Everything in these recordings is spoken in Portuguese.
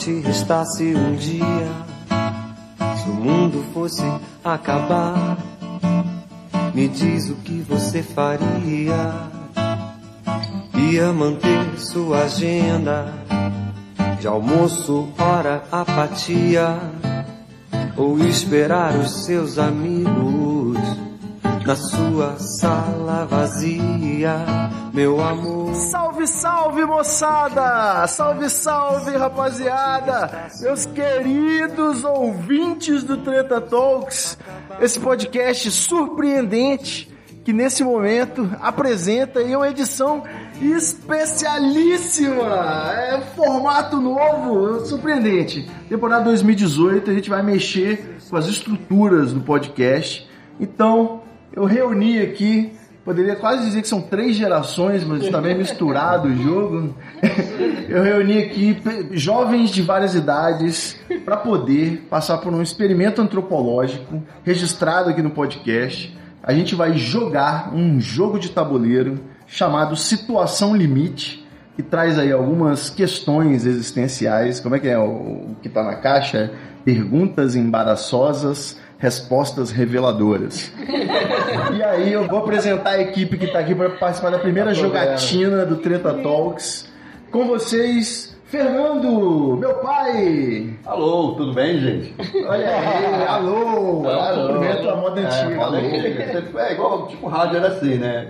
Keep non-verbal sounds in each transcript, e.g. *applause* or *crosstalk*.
Te restasse um dia? Se o mundo fosse acabar, me diz o que você faria. Ia manter sua agenda de almoço, hora, apatia, ou esperar os seus amigos na sua sala vazia, meu amor. Salve, salve moçada! Salve, salve rapaziada! Meus queridos ouvintes do Treta Talks, esse podcast surpreendente que nesse momento apresenta aí uma edição especialíssima! É formato novo, surpreendente. Temporada 2018, a gente vai mexer com as estruturas do podcast. Então, eu reuni aqui, poderia quase dizer que são três gerações, mas também misturado o jogo. *laughs* Eu reuni aqui jovens de várias idades para poder passar por um experimento antropológico registrado aqui no podcast. A gente vai jogar um jogo de tabuleiro chamado Situação Limite, que traz aí algumas questões existenciais. Como é que é o, o que está na caixa? Perguntas embaraçosas, respostas reveladoras. E aí eu vou apresentar a equipe que está aqui para participar da primeira jogatina do Treta Talks. Com vocês, Fernando, meu pai. Alô, tudo bem, gente? Olha aí, alô. Alô. Cumprimento a moda antiga. É, alô. alô. É igual, tipo, rádio era assim, né?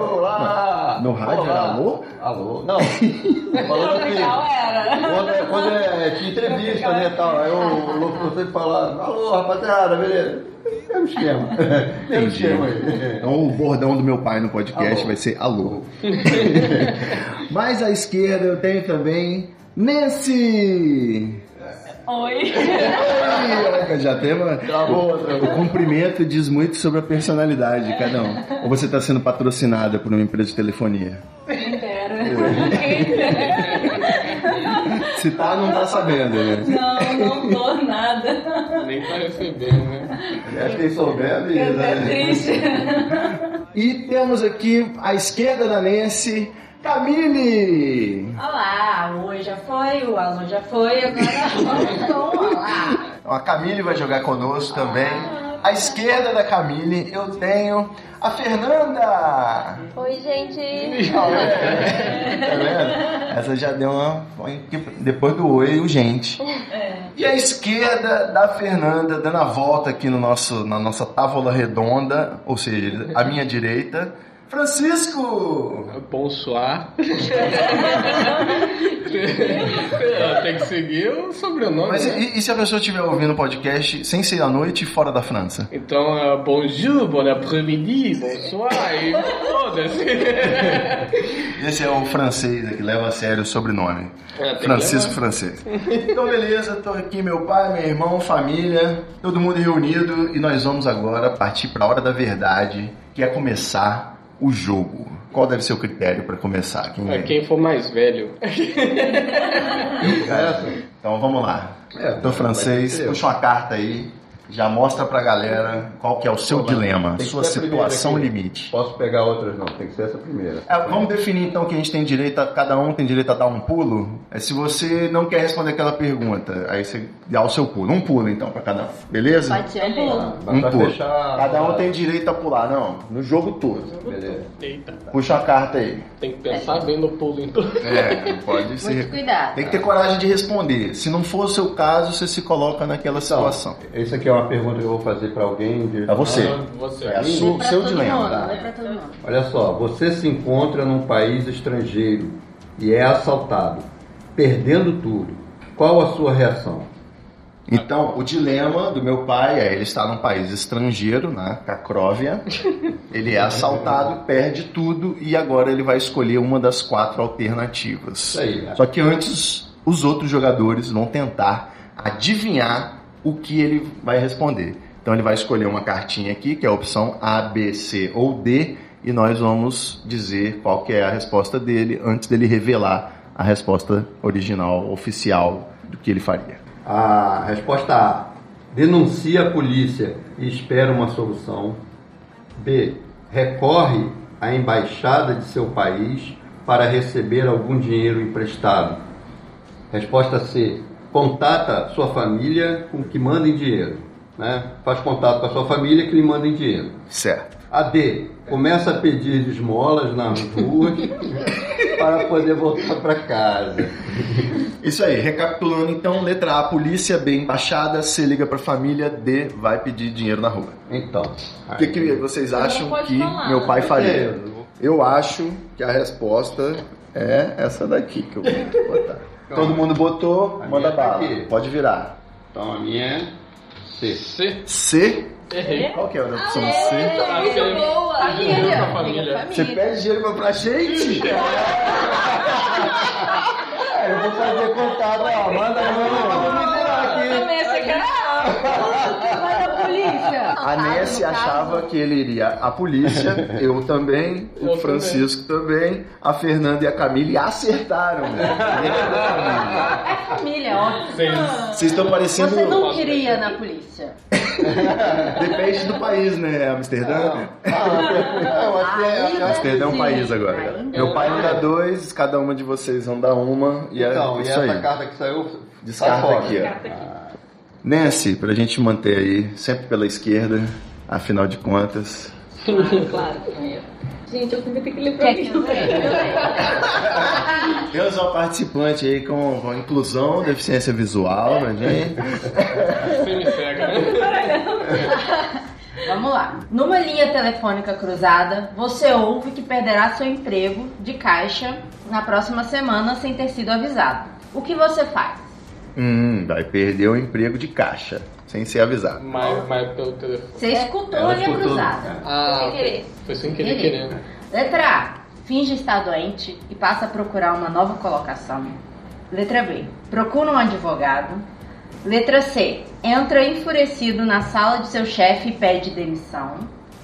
Olá! No rádio Olá. era alô? Alô? Não. *laughs* Falando assim. Quando, é- quando é, tinha entrevista, né, tal, aí o locutor sempre falava, alô, rapaziada, beleza? Mesmo esquema. *laughs* Mesmo esquema aí. Então o bordão do meu pai no podcast Alô. vai ser alô. *laughs* Mais à esquerda eu tenho também Nancy. Oi. Oi, já tem uma... Travou outra. O cumprimento diz muito sobre a personalidade de cada um. Ou você está sendo patrocinada por uma empresa de telefonia? Quem dera. *laughs* Se tá, não tá sabendo, né? Não, não tô nada. Nem pra receber, né? Acho que quem souber, É avisa, até né? triste. *laughs* E temos aqui à esquerda da Nancy, Camille. Olá, o oi já foi, o alô já foi, agora *laughs* o olá. A Camille vai jogar conosco também. À esquerda da Camille eu tenho a Fernanda. Oi, gente. *laughs* Tá vendo? Essa já deu uma. Depois do oi, o gente. E à esquerda da Fernanda, dando a volta aqui no nosso, na nossa távola redonda, ou seja, à minha direita, Francisco! Bonsoir. *laughs* Tem que seguir o sobrenome. Mas né? e, e se a pessoa estiver ouvindo o podcast sem ser à noite e fora da França? Então, é bonjour, bon après-midi, bonsoir e foda-se. *laughs* Esse é o francês que leva a sério o sobrenome. É, Francisco. Francês. Então, beleza, tô aqui, meu pai, meu irmão, família, todo mundo reunido e nós vamos agora partir para a hora da verdade, que é começar o jogo. Qual deve ser o critério para começar? Quem É quem for mais velho. Então vamos lá. É, Doutor francês, puxa uma carta aí, já mostra pra galera qual que é o seu mas dilema, sua a situação limite. Posso pegar outras? Não, tem que ser essa primeira. É, vamos definir então que a gente tem direito a, cada um tem direito a dar um pulo. É, se você não quer responder aquela pergunta, aí você dá o seu pulo. Um pulo então pra cada um, beleza? Pode ser um pulo. Um fechar. Cada um tem direito a pular, não. No jogo todo. Beleza. Eita, Puxa uma carta aí. tem que pensar bem no pulo então. É, pode Muito ser. cuidado. Tem que ter coragem de responder. Se não for o seu caso, você se coloca naquela situação. Essa aqui é uma pergunta que eu vou fazer pra alguém. de- É você. Você. É a sua, seu todo dilema. mundo, tá? Olha só, você se encontra num país estrangeiro e é assaltado, perdendo tudo. Qual a sua reação? Então, o dilema do meu pai é: ele está num país estrangeiro, na Cacróvia, ele é assaltado, perde tudo e agora ele vai escolher uma das quatro alternativas. Isso aí, né? Só que antes, os outros jogadores vão tentar adivinhar o que ele vai responder. Então, ele vai escolher uma cartinha aqui, que é a opção A, B, C ou D, e nós vamos dizer qual que é a resposta dele antes dele revelar a resposta original, oficial do que ele faria. A resposta A. Denuncia a polícia e espera uma solução. B. Recorre à embaixada de seu país para receber algum dinheiro emprestado. Resposta C. Contata sua família com que mandem dinheiro. Né? Faz contato com a sua família que lhe mandem dinheiro. Certo. A D. Começa a pedir esmolas nas ruas *laughs* para poder voltar para casa. Isso aí, recapitulando então, letra A, polícia, B, embaixada, C, liga pra família, D, vai pedir dinheiro na rua. Então. O que, que vocês acham que falar. meu pai faria? Eu acho que a resposta é essa daqui que eu vou botar. Todo mundo botou, manda tá bala. aqui. Pode virar. Então a minha é C. C. C, Errei. qual que é a opção É, C? muito boa. Família. Liga Família. Você pede dinheiro pra gente? *laughs* É, eu vou fazer contato, ó, manda essa cara. Vai da polícia. A Nancy achava que ele iria à polícia, *laughs* eu também, o Eu Francisco também. a Fernanda e a Camille acertaram. Ele *laughs* é família. É família, ótimo. Seis. Vocês estão parecendo. Você não queria na polícia. *laughs* Depende do país, né? Amsterdã? Ah, eu acho que é. Amsterdã é um país agora. Ainda Meu pai me dá dois, cada uma de vocês vão dar uma. E é Então, e isso essa aí. carta que saiu. Descarta sai fora. aqui, ó. Nancy, pra gente manter aí, sempre pela esquerda, afinal de contas. *laughs* Claro. Gente, eu sempre tenho que ler pra Quer mim. que eu? *laughs* Temos uma participante aí com, com inclusão, deficiência visual, né, gente? Você me cega, né? Vamos lá. Numa linha telefônica cruzada, você ouve que perderá seu emprego de caixa na próxima semana sem ter sido avisado. O que você faz? Hum, vai perder o emprego de caixa, sem ser avisado. Mas, mas pelo telefone. Você escutou a linha cruzada. Ah, Sem querer. Foi sem querer, Querer. querendo. Letra A. Finge estar doente e passa a procurar uma nova colocação. Letra B. Procura um advogado. Letra C. Entra enfurecido na sala de seu chefe e pede demissão.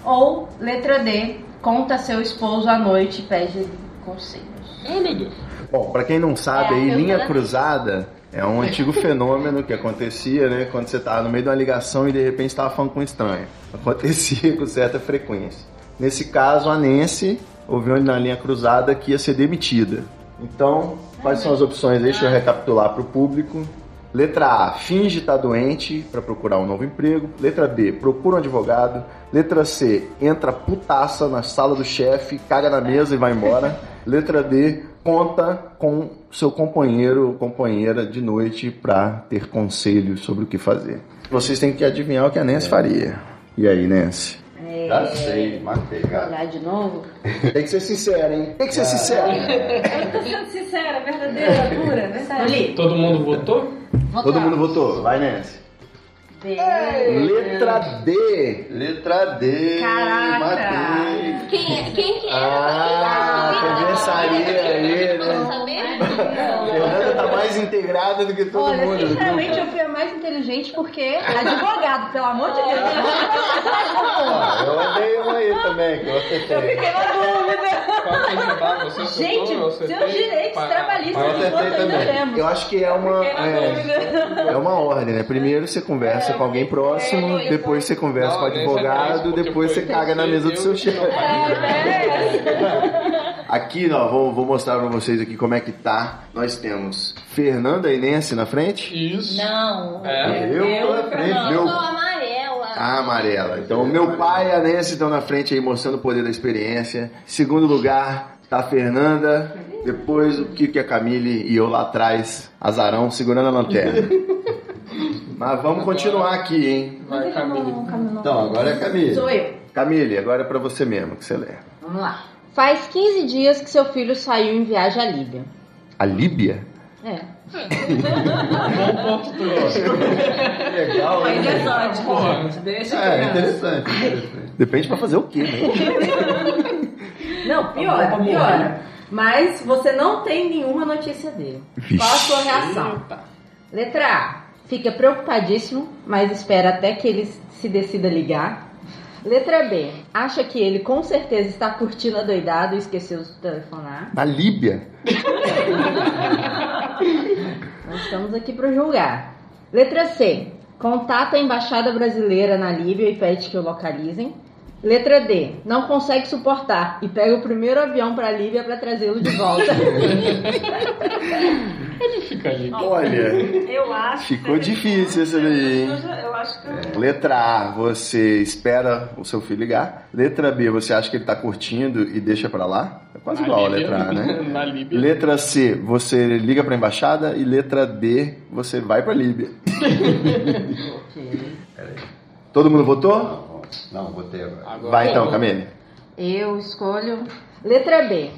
Ou letra D. Conta a seu esposo à noite e pede conselhos. Ai, meu Deus. Bom, pra quem não sabe, É, aí, linha cruzada é um antigo fenômeno que acontecia, né? Quando você tava no meio de uma ligação e de repente estava falando com um estranho. *laughs* Acontecia com certa frequência. Nesse caso, a Nancy ouviu na linha cruzada que ia ser demitida. Então, quais são as opções? Deixa eu recapitular para o público. Letra A, finge estar doente para procurar um novo emprego. Letra B, procura um advogado. Letra C, entra putaça na sala do chefe, caga na mesa e vai embora. *laughs* Letra D, conta com seu companheiro ou companheira de noite para ter conselhos sobre o que fazer. Vocês têm que adivinhar o que a Nancy faria. E aí, Nancy? Já sei, matei, cara. Olhar de novo? Tem que ser sincero, hein? Tem que ser sincero. Eu tô sendo sincera, verdadeira, pura, verdade. Todo mundo votou? Todo mundo votou. Vai, Nancy. D. Letra D. Letra D. Caraca. Matei. Quem é? Quem que é? Ah, conversaria aí, Vamos né? saber? Fernanda tá mais integrada do que todo Olha, mundo. sinceramente eu fui a mais inteligente porque advogado, pelo amor de Deus. Ah, eu andei uma aí também, que eu acertei. Fiquei na dúvida. É? Você Gente, eu seus direitos Pa- trabalhistas eu enquanto ainda temos. Eu acho que é uma, é, dúvida. é uma ordem, né? Primeiro você conversa com alguém próximo, É, depois você conversa Não, com é advogado, depois você caga na mesa do seu eu- chefe. *laughs* Aqui, ó, vou, vou mostrar pra vocês aqui como é que tá. Nós temos Fernanda e Nancy na frente. Isso. Não. É. Eu tô na frente, Não, meu eu. A amarela. Então, meu pai e a Nancy estão na frente aí mostrando o poder da experiência. Segundo lugar, tá a Fernanda. Depois o Kiko e a Camille e eu lá atrás, azarão, segurando a lanterna. Mas vamos continuar aqui, hein? Vai, Camille. Então, agora é a Camille. Sou eu. Camille, agora é pra você mesmo que você lê. Vamos lá. Faz 15 dias que seu filho saiu em viagem à Líbia. A Líbia? É. Bom ponto turístico. Legal, País né? exótico, Porra. gente. Deixa É, criança. interessante, interessante. Depende pra fazer o quê, né? Não, piora, Tá bom piora. morrer. Mas você não tem nenhuma notícia dele. Qual a sua reação? Letra A. Fica preocupadíssimo, mas espera até que ele se decida ligar. Letra B. Acha que ele com certeza está curtindo a doidado e esqueceu de telefonar. Na Líbia. *laughs* Nós estamos aqui para julgar. Letra C. Contata a embaixada brasileira na Líbia e pede que o localizem. Letra D. Não consegue suportar e pega o primeiro avião para a Líbia para trazê-lo de volta. *laughs* Ele fica ali. Olha, Eu acho. ficou que- difícil esse daí? Eu acho que. Letra A, você espera o seu filho ligar. Letra B, você acha que ele tá curtindo e deixa pra lá. É quase Na igual a Líbia. letra A, né? *laughs* Na Líbia. Letra C, você liga pra embaixada. E letra D, você vai pra Líbia. *laughs* Todo mundo votou? Não, botei agora. Agora- Vai então, Camille. Eu escolho letra B.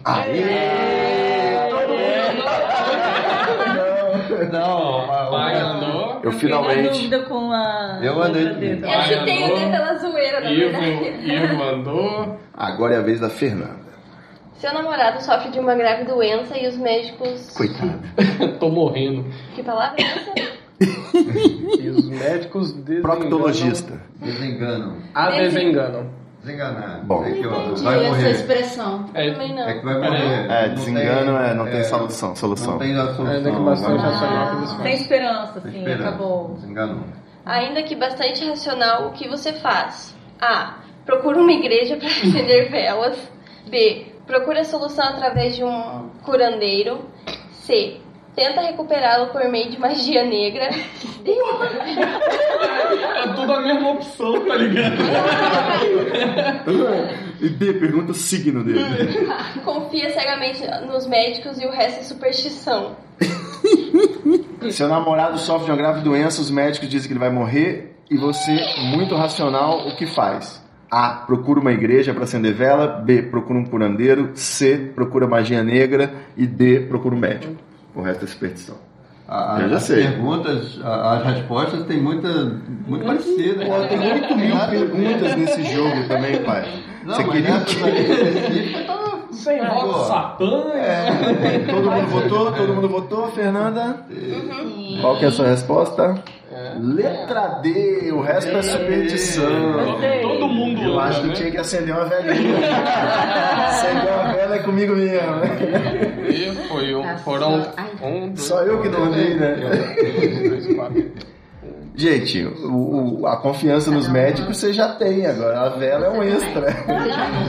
Não, Vai, a- andou. Eu Fiquei na finalmente. dúvida com a. Eu andei comigo. teta. Eu chutei andou. o D pela zoeira, na Ivo, verdade. Ivo andou. Agora é a vez da Fernanda. Seu namorado sofre de uma grave doença e os médicos. Coitada. *laughs* Tô morrendo. Que palavra é essa? E *laughs* os médicos desenganam. Proctologista. Desenganam. A desenganam. Desenganar. Bom. É que, ó, vai essa morrer. expressão. É, Também não. É que vai morrer. É, desengano é, não tem solução. solução. Não tem a solução. Ainda que bastante racional eles Tem esperança, assim, esperança. acabou. Desenganou. Ainda que bastante racional, o que você faz? A. Procura uma igreja para *laughs* acender velas. B. Procura a solução através de um curandeiro. C. Tenta recuperá-lo por meio de magia negra. *laughs* É tudo a mesma opção, tá ligado? E D, pergunta o signo dele. *laughs* Confia cegamente nos médicos e o resto é superstição. *laughs* Seu namorado sofre de uma grave doença, os médicos dizem que ele vai morrer e você, muito racional, o que faz? A. Procura uma igreja para acender vela. B. Procura um curandeiro. C. Procura magia negra. E D. Procura um médico. O resto é superstição. A- Eu já as sei. perguntas, a- as respostas têm muita, muito parecidas. Pô, tem 8 mil perguntas nesse jogo também, pai. Não, Você queria o quê? Sem rock Pô. satã. Todo mundo votou? Todo mundo votou, Fernanda? Qual que é a sua resposta? Letra D, o resto é superstição. Todo mundo Eu acho que né? tinha que acender uma velinha. acender uma vela é comigo mesmo. E foi um, Tá foram um, dois, Só eu que dormi, né? Gente, o- o- a confiança nos médicos você já tem agora. A vela é um extra.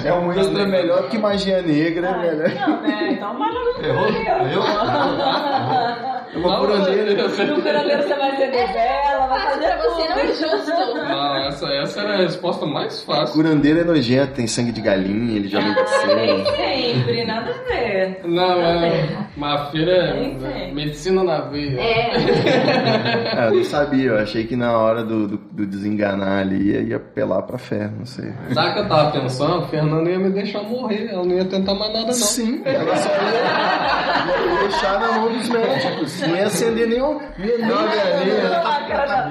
É um extra melhor que magia negra. É melhor. Não, né? Então no Errou? *laughs* É uma curandeira. No curandeiro você vai acender vela, vai Fácil fazer pra você não é justo. Não, essa, essa era a resposta mais fácil. Curandeiro é nojento, tem sangue de galinha, ele joga em Nem você. sempre, nada a ver. Não, é. Uma feira Nem é sei. medicina na veia. É, *laughs* É, eu não sabia, eu achei que na hora do, do, do desenganar ali ia, ia apelar pra fé, não sei. Sabe o que eu tava pensando? A Fernanda ia me deixar morrer, ela não ia tentar mais nada, não. Sim, ela só ia, ia deixar na mão dos médicos. Não ia acender nenhum. Nem uma galinha.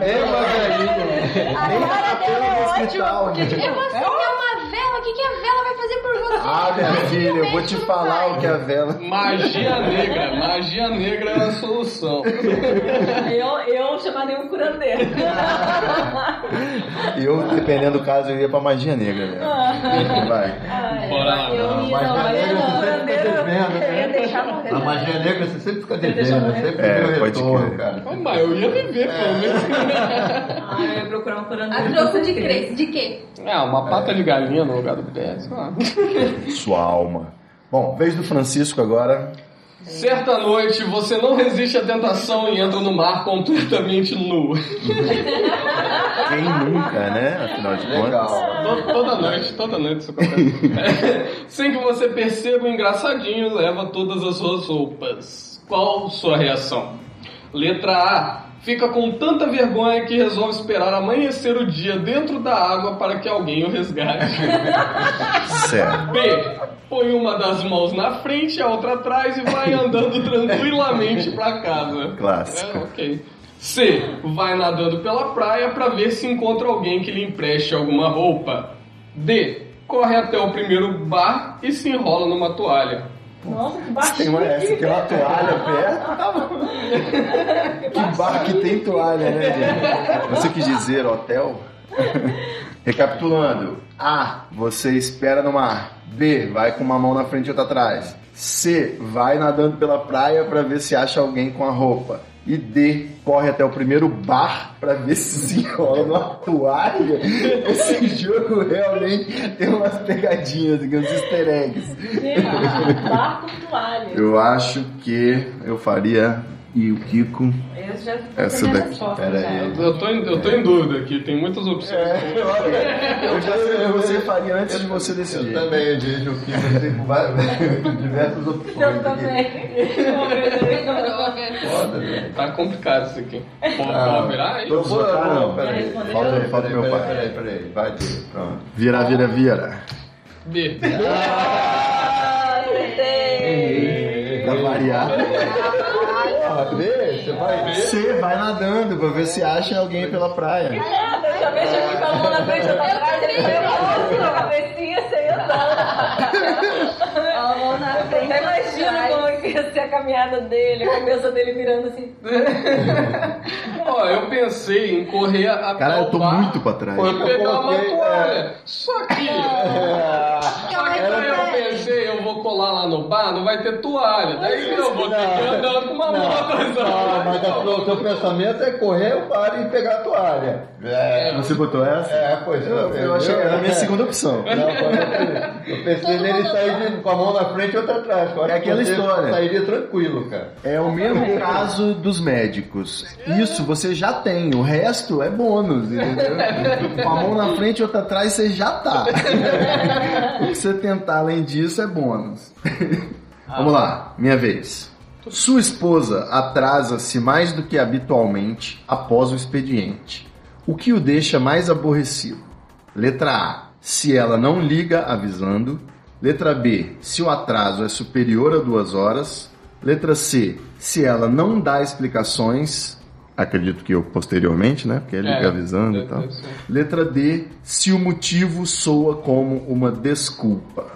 É uma galinha. Nem uma capela do hospital. Eu vou acender uma vela, o que, que a vela vai fazer por você? Ah, minha filha, eu vou te falar o que é a vela. Magia negra, magia negra é a solução. Eu, eu chamaria um curandeiro. *laughs* Eu, dependendo do caso, eu ia pra magia negra, né? Vai. Bora lá. Eu ia, Magia não, negra não, você sempre curandeiro. fica devendo, né? deixar morrer. A magia negra você sempre fica devendo, sempre É, tem o retorno, crer. cara. Ah, Mas eu ia viver, pelo menos. *laughs* Ah, eu ia procurar um curandeiro. A troco de, cre... de quê? Ah, uma pata de galinha no lugar do pé. sei lá. Sua alma. Bom, vez do Francisco agora. Certa noite, você não resiste à tentação e entra no mar completamente nu. Quem nunca, né? Afinal de contas. Legal. To- Toda noite, toda noite isso acontece. *laughs* Sem que você perceba, o engraçadinho leva todas as suas roupas. Qual sua reação? Letra A. fica com tanta vergonha que resolve esperar amanhecer o dia dentro da água para que alguém o resgate. *laughs* Certo. B. Põe uma das mãos na frente a outra atrás e vai andando *laughs* tranquilamente para casa. Clássico. É, ok. C. Vai nadando pela praia para ver se encontra alguém que lhe empreste alguma roupa. D. Corre até o primeiro bar e se enrola numa toalha. Nossa, que baixinho. tem uma, essa, tem uma toalha perto, *laughs* tá bom. Que bar que tem toalha, né, gente? *laughs* Você quis dizer hotel? *laughs* Recapitulando. A. Você espera no mar. B. Vai com uma mão na frente e outra atrás. C. Vai nadando pela praia para ver se acha alguém com a roupa. E D. Corre até o primeiro bar para ver *laughs* se se enrola numa toalha. Esse jogo realmente tem umas pegadinhas uns easter eggs. Barco toalha. Eu acho que eu faria e o Kiko. Eu já Essa daqui, resposta pera já. aí. Eu tô, em, eu tô em dúvida aqui, tem muitas opções. *laughs* Eu já sei, você faria antes de você Eu decidir. também, eu dirijo o Kiko com várias- *laughs* diversas opções. Eu também. Foda, velho. Tá complicado isso aqui. Pode Ah, pode virar aí? Eu vou, não, peraí. Falta, Peraí, meu peraí, pai. Peraí, peraí, vai pronto. Vira, vira, vira. B. Pra variar. Vê, você vai. Você vai nadando pra ver se acha alguém pela praia. Dessa vez eu fui com a mão na frente, eu tava atrás, ele a cabecinha sem. *laughs* A mão na frente. Até imagino como que ia ser a caminhada dele, a cabeça dele virando assim. *laughs* Ó, eu pensei em correr até Cara, eu o tô bar muito pra trás. e pegar uma coloquei, toalha. Só que... Só que eu pensei, eu vou colar lá no bar, não vai ter toalha. Daí eu vou ter que andar com uma mão atrás da Não, mas a- o seu pensamento é correr o bar e pegar a toalha. É, Você botou essa? é pois Eu, eu achei que era a minha segunda opção. Não, eu, eu pensei nele sair de- com a mão na frente e outra atrás. Eu É que aquela história. Sairia tranquilo, cara. É o mesmo caso dos médicos. Isso você já tem, o resto é bônus, entendeu? Com a mão na frente e outra atrás você já tá. *laughs* O que você tentar além disso é bônus. *laughs* Vamos lá, minha vez. Sua esposa atrasa-se mais do que habitualmente após o expediente. O que o deixa mais aborrecido? Letra A. Se ela não liga avisando. Letra B. Se o atraso é superior a duas horas. Letra C. Se ela não dá explicações. Acredito que eu posteriormente, né? Porque ele É, liga avisando e deve- tal. ser. Letra D. Se o motivo soa como uma desculpa.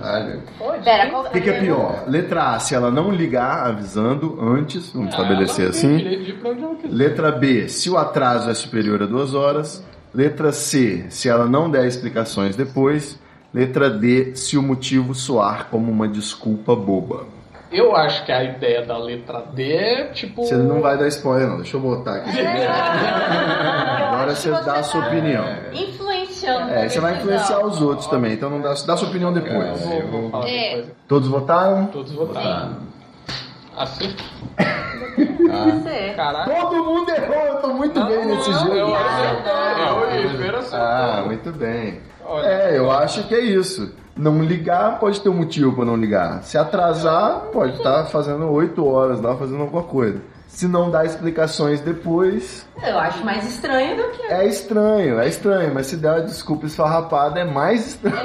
Caralho. Pera, qual O que, que é pior? Letra A. Se ela não ligar avisando antes. Vamos estabelecer Ela tem assim. Letra B, se o atraso é superior a duas horas. Letra C, se ela não der explicações depois. Letra D, se o motivo soar como uma desculpa boba. Eu acho que a ideia da letra D é tipo. Você não vai dar spoiler, não. Deixa eu botar aqui. *laughs* Agora você dá a sua opinião. Influenciando. É, você vai influenciar os outros também, então não dá, dá sua opinião depois. Vou, vou falar É. depois. Todos votaram? Todos votaram. Assim? Você. Caralho. Todo mundo errou, eu tô muito bem nesse Eu jogo. Eu Oliveira acertou. Ah, muito bem. Olha. É, eu acho que é isso. Não ligar pode ter um motivo para não ligar. Se atrasar, pode estar fazendo 8 horas lá, fazendo alguma coisa. Se não dar explicações depois, Eu acho mais estranho do que. é estranho, é estranho. Mas se der uma desculpa esfarrapada, é mais estranho.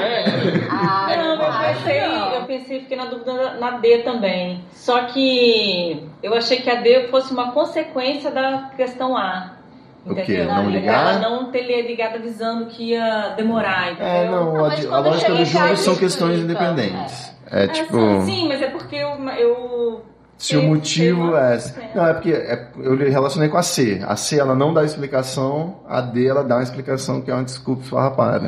É, Ah, Não, eu pensei, eu pensei, fiquei na dúvida na D também. Só que eu achei que a D fosse uma consequência da questão A. O quê? Entendeu? Não ligar? Ela não ter ligado avisando que ia demorar, entendeu? É, não, Não, a, a lógica chega do em jogo casa, são questões explica, independentes. É É, tipo. sim, mas é porque eu. eu Se o motivo é. Não, é porque é- eu relacionei com a C. A C ela não dá explicação, a D ela dá uma explicação que é uma desculpa esfarrapada.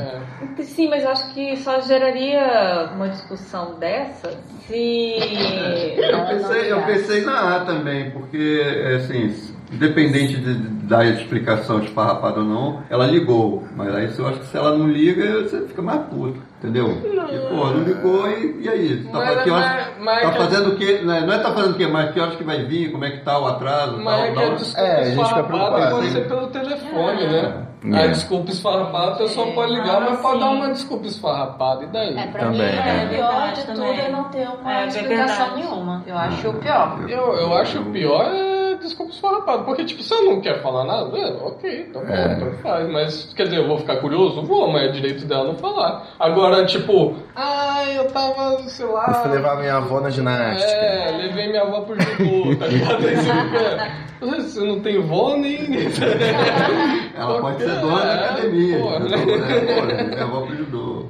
é. Sim, mas eu acho que só geraria uma discussão dessa se. *laughs* Eu pensei, eu pensei na A também, porque, assim, independente de dar explicação esfarrapada ou não, ela ligou. Mas aí eu acho que se ela não liga, você fica mais puto, entendeu? E, pô, não ligou e, e aí? Tá, Mas- que horas- mas- mas- tá fazendo o quê? Não é, não é tá fazendo o quê, mas que horas que vai vir, como é que tá o atraso, Mas tal, é que É, a gente fica esfarrapada preocupado, pode ser pelo telefone, né? É. A desculpa esfarrapada a pessoa pode ligar, mas pode dar uma desculpa esfarrapada. E daí? É, pra Também, mim, é. o pior de Verdade tudo também. é não ter uma É, explicação verdade. nenhuma. Eu acho o pior. Eu, eu acho o pior é desculpa esfarrapado. Porque, tipo, se eu não quer falar nada, é, ok, tá bom, É. então faz. Mas, quer dizer, eu vou ficar curioso? Vou, mas é direito dela não falar. Agora, tipo, ai, eu tava, sei lá. Eu fui levar minha avó na ginástica. É, levei minha avó pro judô, tá ligado? *laughs* Você Você não tem vó nem. *laughs* Ela pode ser dona da É, academia. pô, né? Pô, Minha avó pro judô.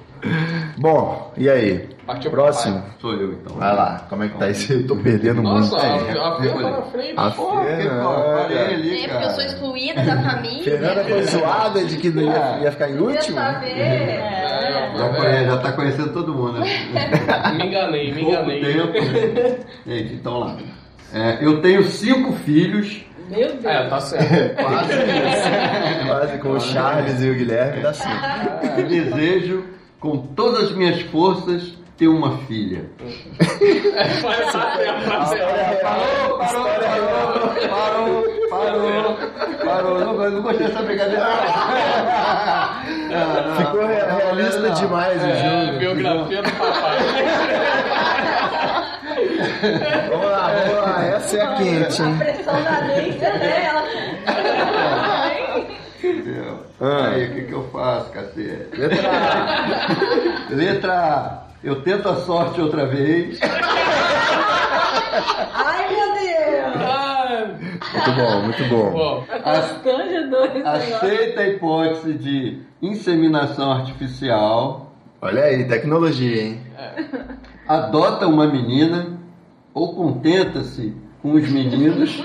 Bom, e aí? Partiu Próximo. Sou eu, então. Vai lá, como é que tá isso? Eu tô perdendo Nossa, muito. a, a Fê tá na frente, A porra. Ali, É, porque eu sou excluída da família. Fernanda foi zoada de que não ia, ia ficar inútil? É, Já, conhece, já tá conhecendo todo mundo, né? *laughs* Me enganei, me Pouco enganei. tempo. né? Gente, então lá. É, eu tenho cinco filhos. Meu Deus. É, tá certo. *laughs* Quase isso. Quase com o Charles e o Guilherme dá sim. E desejo, com todas as minhas forças, ter uma filha. Certo, certo. Parou, parou, parou, parou, parou. Não, não gostei dessa brincadeira. Ficou realista demais o É, jogo. biografia do papai. *laughs* Vamos lá, vamos lá. Essa é a quente, hein? pressão da Nência, né? Ela... Entendeu? Ah. Aí, o que, que eu faço, cacete? Letra A. Letra A. Eu tento a sorte outra vez. Ai, meu Deus. Muito bom, muito bom. esse negócio. Aceita a hipótese de inseminação artificial. Olha aí, tecnologia, hein? Adota uma menina ou contenta-se com os meninos.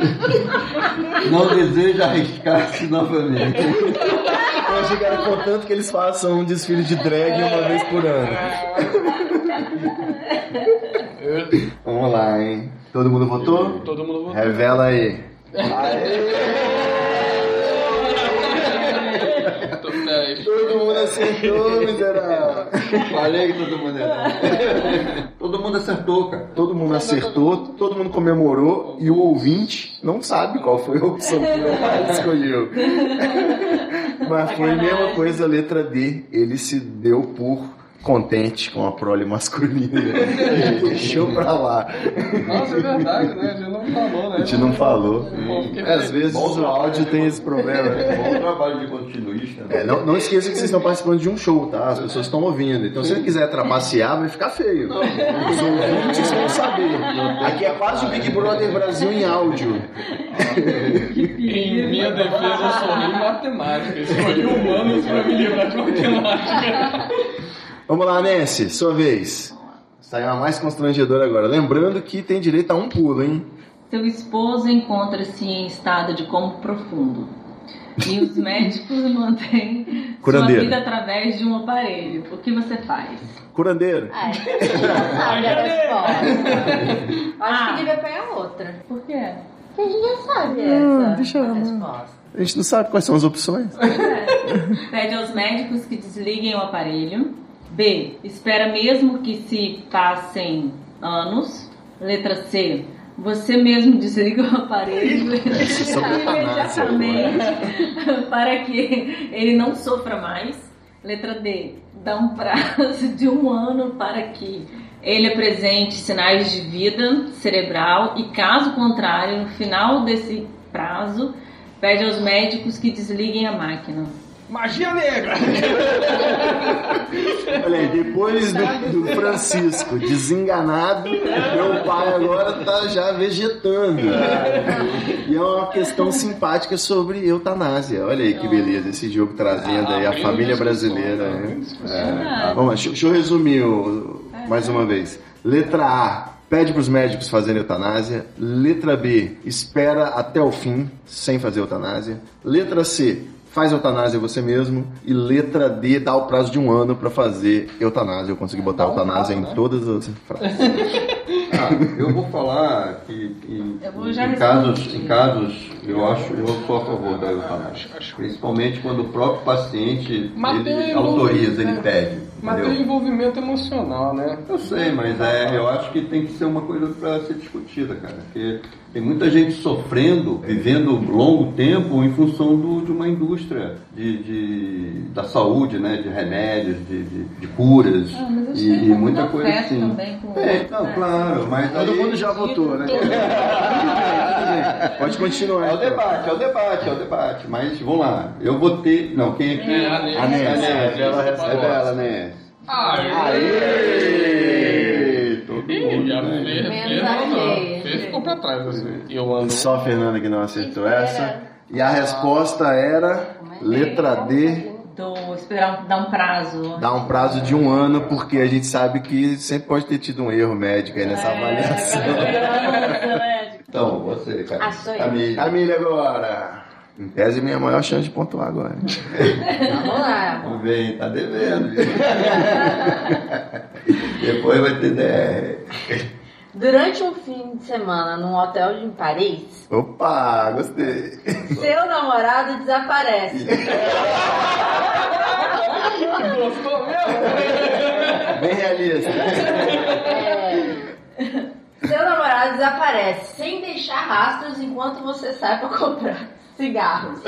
*laughs* Não deseja arriscar-se novamente. Eu achei que era contanto que eles façam um desfile de drag uma vez por ano. Vamos lá, hein? Todo mundo votou? todo mundo votou. Revela aí. Mundo acertou, miserável. Falei que todo mundo acertou. Todo mundo acertou, cara. Todo mundo acertou, todo mundo comemorou e o ouvinte não sabe qual foi a opção que ele escolheu. Mas foi a mesma coisa, a letra D. Ele se deu por contente com a prole masculina. *laughs* Deixou pra lá. Nossa, é verdade, né? A gente não falou, né? A gente não falou. Bom, Às vezes o áudio tem esse problema. *laughs* Bom trabalho de continuista. né? É, não, não esqueça que vocês estão participando de um show, tá? As pessoas estão ouvindo. Então, se ele quiser trapacear, vai ficar feio. Os ouvintes vão saber. Aqui é quase o Big Brother Brasil em áudio. Em minha defesa, eu sou em matemática. Escolhi humanos pra me livrar de matemática. Vamos lá, Nancy, sua vez. Saiu a mais constrangedora agora. Lembrando que tem direito a um pulo, hein? Seu esposo encontra-se em estado de coma profundo. E os *laughs* médicos mantêm Curandeiro. sua vida através de um aparelho. O que você faz? Curandeiro. Ai, já sabe a resposta. Acho Ah. que devia pegar outra. Por quê? Porque a gente já sabe Não, essa deixa eu- resposta. A gente não sabe quais são as opções. *laughs* Pede aos médicos que desliguem o aparelho. B. Espera mesmo que se passem anos. Letra C. Você mesmo desliga o aparelho *laughs* Isso é imediatamente *laughs* para que ele não sofra mais. Letra D. Dá um prazo de um ano para que ele apresente sinais de vida cerebral e, caso contrário, no final desse prazo, pede aos médicos que desliguem a máquina. Magia negra! *laughs* Olha aí, depois do, do Francisco desenganado, meu pai agora tá já vegetando. E é uma questão simpática sobre eutanásia. Olha aí que beleza, esse jogo trazendo aí a família brasileira. né? abrindo discussões. É. Vamos lá, deixa, deixa eu resumir o- mais uma vez. Letra A, pede para os médicos fazerem eutanásia. Letra B, espera até o fim sem fazer eutanásia. Letra C, faz eutanásia você mesmo. E letra D, dá o prazo de um ano para fazer eutanásia. Eu consegui botar um eutanásia prazo, em né? todas as frases. *laughs* Ah, eu vou falar que em, em casos, em casos, eu acho, eu sou a favor da eutanásia. Principalmente quando o próprio paciente Mas ele autoriza, ele envolvimento, pede. Mas tem envolvimento emocional, né? Eu sei, mas é, eu acho que tem que ser uma coisa para ser discutida, cara. Porque tem muita gente sofrendo, vivendo longo tempo em função do- de uma indústria de, de- da saúde, né? De remédios, de, de- de curas Ah, e, sei e que é muita coisa assim. também com- É, não, né? claro, mas Todo aí- mundo já votou, né? Pode continuar. É o então. debate, é o debate, é o debate. Mas vamos lá. Eu vou ter. Não, quem aqui? É, a Nancy. A Nancy. É. É dela, né? Aê! Aê! Todo mundo, a né? Menos a. Fê. Ficou pra trás, assim. Eu ando. Só a Fernanda que não acertou Espera. essa. E a resposta era letra D, Do esperar dar um prazo. dá um prazo de um ano, porque a gente sabe que sempre pode ter tido um erro médico aí nessa avaliação. *laughs* né? Então, você, cara. Ah, sou eu. Camille. Camille agora. Em tese, minha maior chance de pontuar agora. *laughs* Vamos lá. Vamos ver, tá devendo. *laughs* Depois vai ter DR. Durante um fim de semana num hotel em Paris, Opa, gostei. seu namorado desaparece. Gostou mesmo? Bem realista. É, Seu namorado desaparece sem deixar rastros enquanto você sai pra comprar cigarros. *laughs*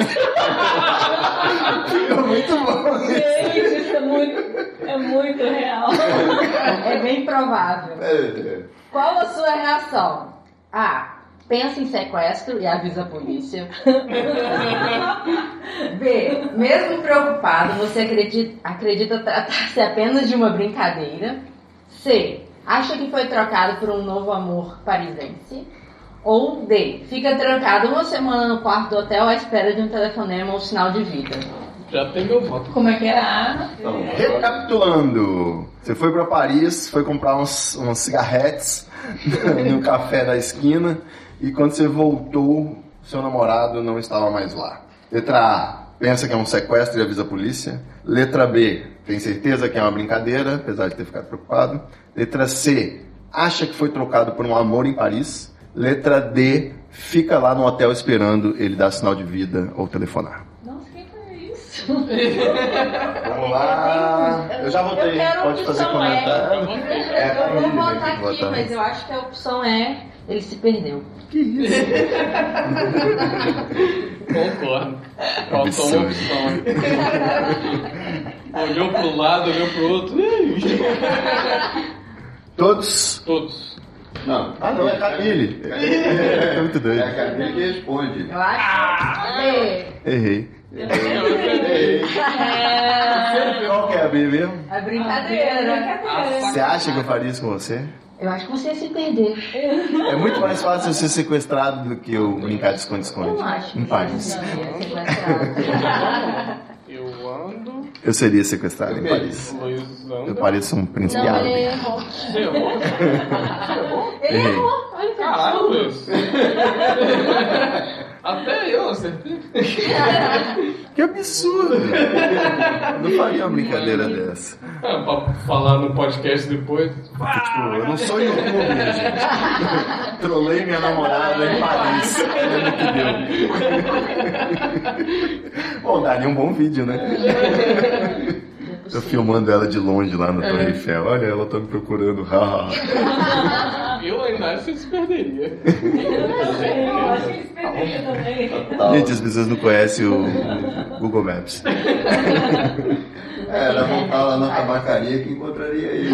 Muito bom. Gente, isso é muito, é muito real. É bem provável. É, Qual a sua reação? A. Pensa em sequestro e avisa a polícia. B. Mesmo preocupado, você acredita, acredita tratar-se *laughs* apenas de uma brincadeira. C. Acha que foi trocado por um novo amor parisense. Ou D. Fica trancado uma semana no quarto do hotel à espera de um telefonema ou sinal de vida. Já tem meu voto. Como é que era? Então, Recapitulando, você foi pra Paris, foi comprar uns, uns cigarretes *laughs* no café da esquina e quando você voltou, seu namorado não estava mais lá. Letra A, pensa que é um sequestro e avisa a polícia. Letra B, tem certeza que é uma brincadeira, apesar de ter ficado preocupado. Letra C, acha que foi trocado por um amor em Paris. Letra D, fica lá no hotel esperando ele dar sinal de vida ou telefonar. Nossa, quem foi isso? Vamos lá. Eu já votei. Eu quero a Pode fazer opção comentário. É, eu vou que aqui, votar. mas eu acho que a opção é ele se perdeu. Concordo. Faltou uma opção. olhou pro lado, olhou pro outro. Ih, Todos? Todos. Não. Ah, não, é Camille. É muito É doido. a Camille que responde. Eu acho que Errei. É, Qual que é a B mesmo? é brincadeira. Você acha que eu faria isso com você? Eu acho que você ia se perder. É muito mais fácil eu ser sequestrado do que eu brincar de esconde-esconde. Eu acho Em sequestrado. Eu ando. Eu seria sequestrado em Paris. Eu pareço um príncipe Não, árabe. ele errou. Você errou? *laughs* Errei. Caralho, Luiz. *laughs* Até eu acertei. *laughs* Que absurdo! Não faria uma brincadeira dessa. É, pra falar no podcast depois. Tipo, eu não sou youtuber, gente. Trolei minha namorada em Paris. Que deu. Bom, daria um bom vídeo, né? Tô filmando ela de longe lá na Torre Eiffel. Olha, ela tá me procurando. Acho que se perderia. Eu acho que eles perderam também. Gente, as pessoas não conhecem o Google Maps. É, ela voltar lá na tabacaria que encontraria ele.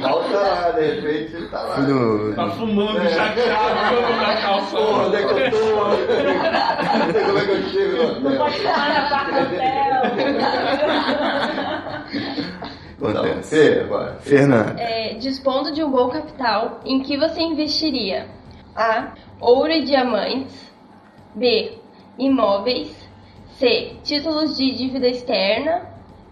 Volta lá, de repente ele tá lá. No, Tá fumando, chateado, quando na calça. Porra, onde é que eu tô? Não sei como é que eu chego hotel. Pode falar na parte Então, Acontece. Fê, agora. Fernanda. É, dispondo de um bom capital, em que você investiria? A. Ouro e diamantes. B. Imóveis. C. Títulos de dívida externa.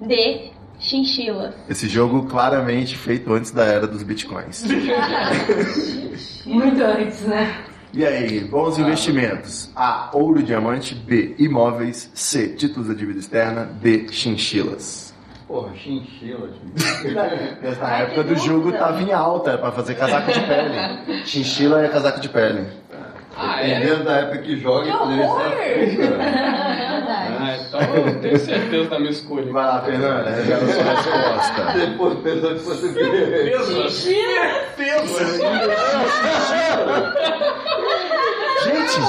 D. Chinchilas. Esse jogo claramente feito antes da era dos bitcoins. *laughs* Muito antes, né? E aí, bons investimentos? A. Ouro e diamante. B. Imóveis. C. Títulos da dívida externa. D. Chinchilas. Porra, chinchila. Na época do jogo tava em alta era pra fazer casaco de pele. *laughs* Chinchila é casaco de pele. Ah, é? Dependendo da época que joga, poderia ser açúcar. *laughs* Ah, então eu tenho certeza da minha escolha. Vai lá, Fernanda, revela sua resposta. Depois pensou que fosse ver. Gente,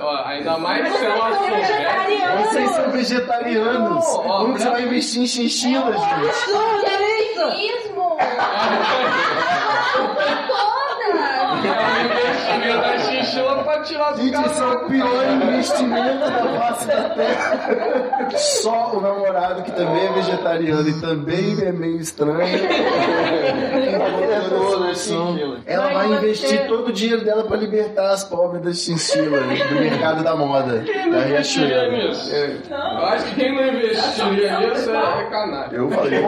Ó, ainda mais se ela souber. vocês são vegetarianos. Como você vai investir em chinchilas, gente? Veganismo! *laughs* Investimento da chinchila pra tirar do Gente, esse é o pior investimento da face da terra. Só o namorado que também é vegetariano e também é meio estranho. Ela Mas vai investir todo o dinheiro dela pra libertar as pobres das chinchilas do mercado da moda. Da investiria Riachuelo. nisso? É, Eu acho que quem não investiria nisso é canalha. Eu falei.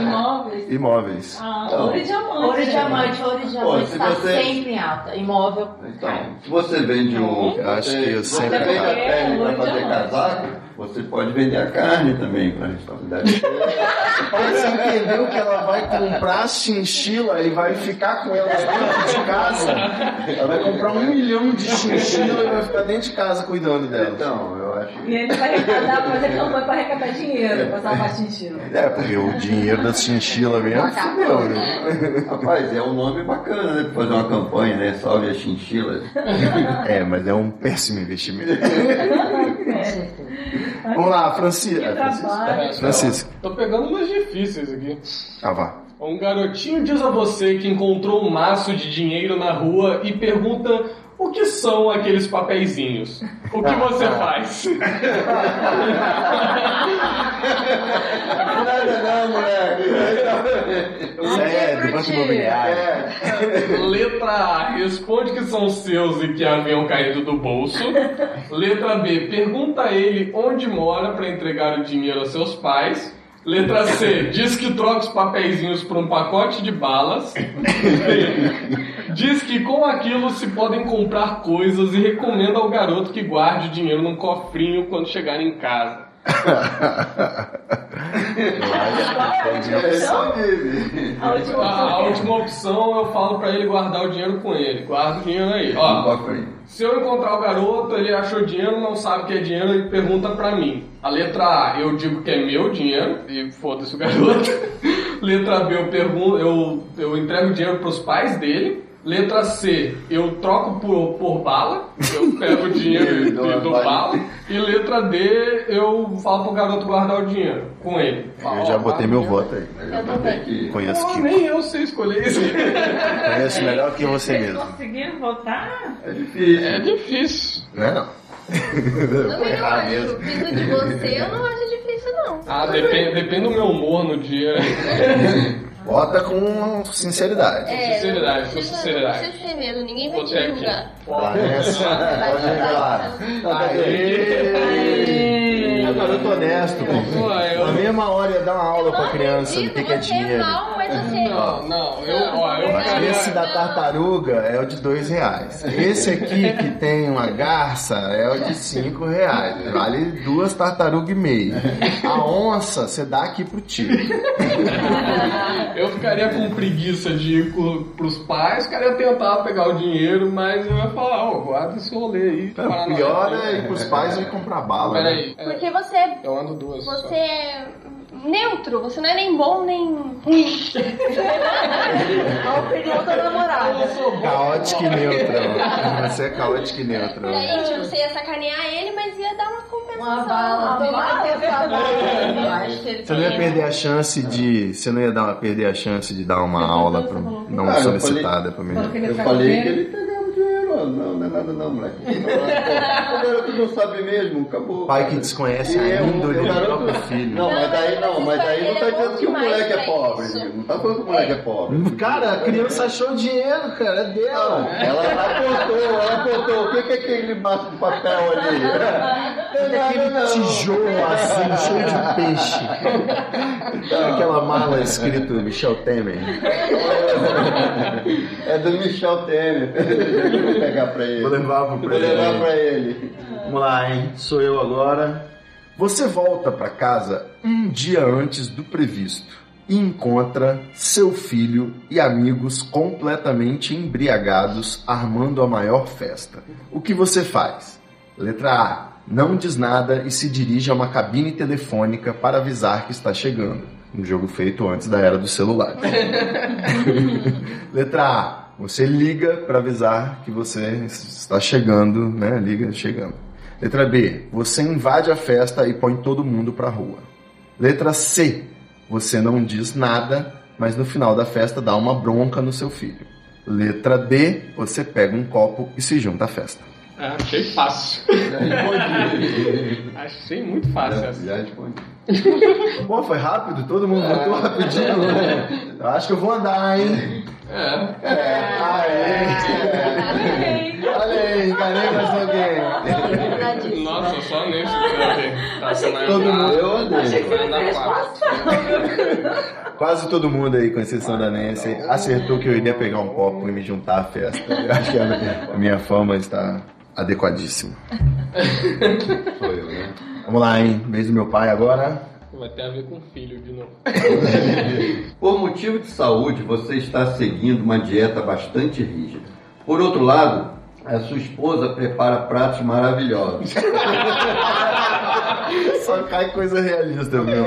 Imóveis. Imóveis. Ah, ouro e diamante. Ouro e diamante, ouro e diamante se está você- sempre em alta. Imóvel. Então, se você vende o. Eu acho que eu se você sempre vende a pele para É, fazer casaco, você pode vender a carne também para responsabilidade. Você entendeu que ela vai comprar a chinchila e vai ficar com elas dentro de casa? Ela vai comprar um milhão de chinchila e vai ficar dentro de casa cuidando delas. então, eu acho E ele vai arrecadar, fazer campanha para arrecadar dinheiro, pra salvar chinchila. É, porque o dinheiro da chinchila mesmo fudeu, né? Rapaz, é um nome bacana, né? Pra fazer uma campanha, né? Salve as chinchilas. É, mas é um péssimo investimento. Vamos lá, trabalho. Francisco. Tô pegando umas difíceis aqui. Ah, vá. Um garotinho diz a você que encontrou um maço de dinheiro na rua e pergunta o que são aqueles papeizinhos. O que você faz? *laughs* Nada não, moleque. Isso é do Banco Imobiliário. Letra A, responde que são seus e que haviam caído do bolso. Letra B, pergunta a ele onde mora para entregar o dinheiro aos seus pais. Letra C, diz que troca os papeizinhos por um pacote de balas. Diz que com aquilo se podem comprar coisas e recomenda ao garoto que guarde o dinheiro num cofrinho quando chegar em casa. Mesmo. A última opção. eu falo pra ele guardar o dinheiro com ele. Guarda o dinheiro aí. Ó. Se eu encontrar o garoto, ele achou dinheiro, não sabe o que é dinheiro e pergunta pra mim. A letra A, eu digo que é meu dinheiro e foda-se o garoto. *laughs* letra B, eu pergunto, eu, eu entrego o dinheiro pros pais dele. Letra C, eu troco por, por bala, eu pego o dinheiro *laughs* e, dou bala. E letra D, eu falo pro garoto guardar o dinheiro com ele. Eu já botei meu voto aí. Eu também que. Conheço que nem eu sei escolher isso. conheço melhor que você Vocês mesmo. conseguiram votar? É difícil. É difícil. Não é não? Não errar acho. mesmo. Vindo de você, eu não acho difícil, não. Ah, depende, depende do meu humor no dia. *laughs* Vota com sinceridade. É, Sinceridade, com sinceridade. Não precisa ter medo, ninguém vai te julgar. Parece. Pode revelar. Aê! É um garoto honesto, pô. Na mesma hora ia dar uma aula pra criança do que, é você dinheiro. mal, você... Não, não, eu, ó, eu Mas esse da tartaruga é o de dois reais. Esse aqui que tem uma garça é o de cinco reais. Vale duas tartarugas e meia. A onça você dá aqui pro tio. Eu ficaria com preguiça de ir pro, pros pais, o cara ia tentar pegar o dinheiro, mas eu ia falar, ó, guarda esse rolê aí. Então, Paraná. pior é ir pros pais e comprar bala. né? Peraí, é, Porque você, eu ando duas. só. você é neutro, você não é nem bom nem ruim. A opinião da namorada. Caótico e neutro. Você é caótico e neutro. Daí, tipo, você ia sacanear ele, mas ia dar uma compensação. Uma bala. Uma ele Você não ia perder a chance de. Você não ia dar, perder a chance de dar uma aula pra, não Ah, solicitada pra mim. Eu traga falei que ele pegava ó. Não, não é nada não, moleque. O garoto não sabe mesmo, acabou. Pai que desconhece E a é um- índole do garoto- próprio filho. Não, mas daí não, mas daí não tá é dizendo que o moleque é pobre. Não tá falando que o moleque é pobre. Cara, a criança achou dinheiro, cara, é dela. Ela *laughs* apontou, ela apontou. O que que é aquele maço de papel ali? *laughs* Olha aquele tijolo assim, cheio de peixe. Aquela mala escrito Michel Temer. É do Michel Temer. *laughs* Pra ele. Vou levar pro Vou levar pra ele. Vamos lá, hein? Sou eu agora. Você volta pra casa um dia antes do previsto e encontra seu filho e amigos completamente embriagados armando a maior festa. O que você faz? Letra A. Não diz nada e se dirige a uma cabine telefônica para avisar que está chegando. Um jogo feito antes da era dos celulares. *laughs* Letra A. Você liga para avisar que você está chegando, né? Liga chegando. Letra B. Você invade a festa e põe todo mundo pra rua. Letra C. Você não diz nada, mas no final da festa dá uma bronca no seu filho. Letra D, você pega um copo e se junta à festa. É, achei fácil. Achei muito fácil Já, essa. já respondi. Pô, foi rápido, todo mundo votou rapidinho. né? Eu acho que eu vou andar, hein? É. Aê! Olha aí, mais alguém. Nossa, só nesse que tá sendo Todo mundo. Eu quatro. Quase todo mundo aí, com exceção da Nancy, acertou que eu iria pegar um copo e me juntar à festa. Eu acho que a minha, a minha fama está adequadíssima. *laughs* Sou eu, né? Vamos lá, hein? Vez do meu pai agora. Vai ter a ver com filho de novo. *laughs* Por motivo de saúde, você está seguindo uma dieta bastante rígida. Por outro lado, a sua esposa prepara pratos maravilhosos. *laughs* Só cai coisa realista, meu.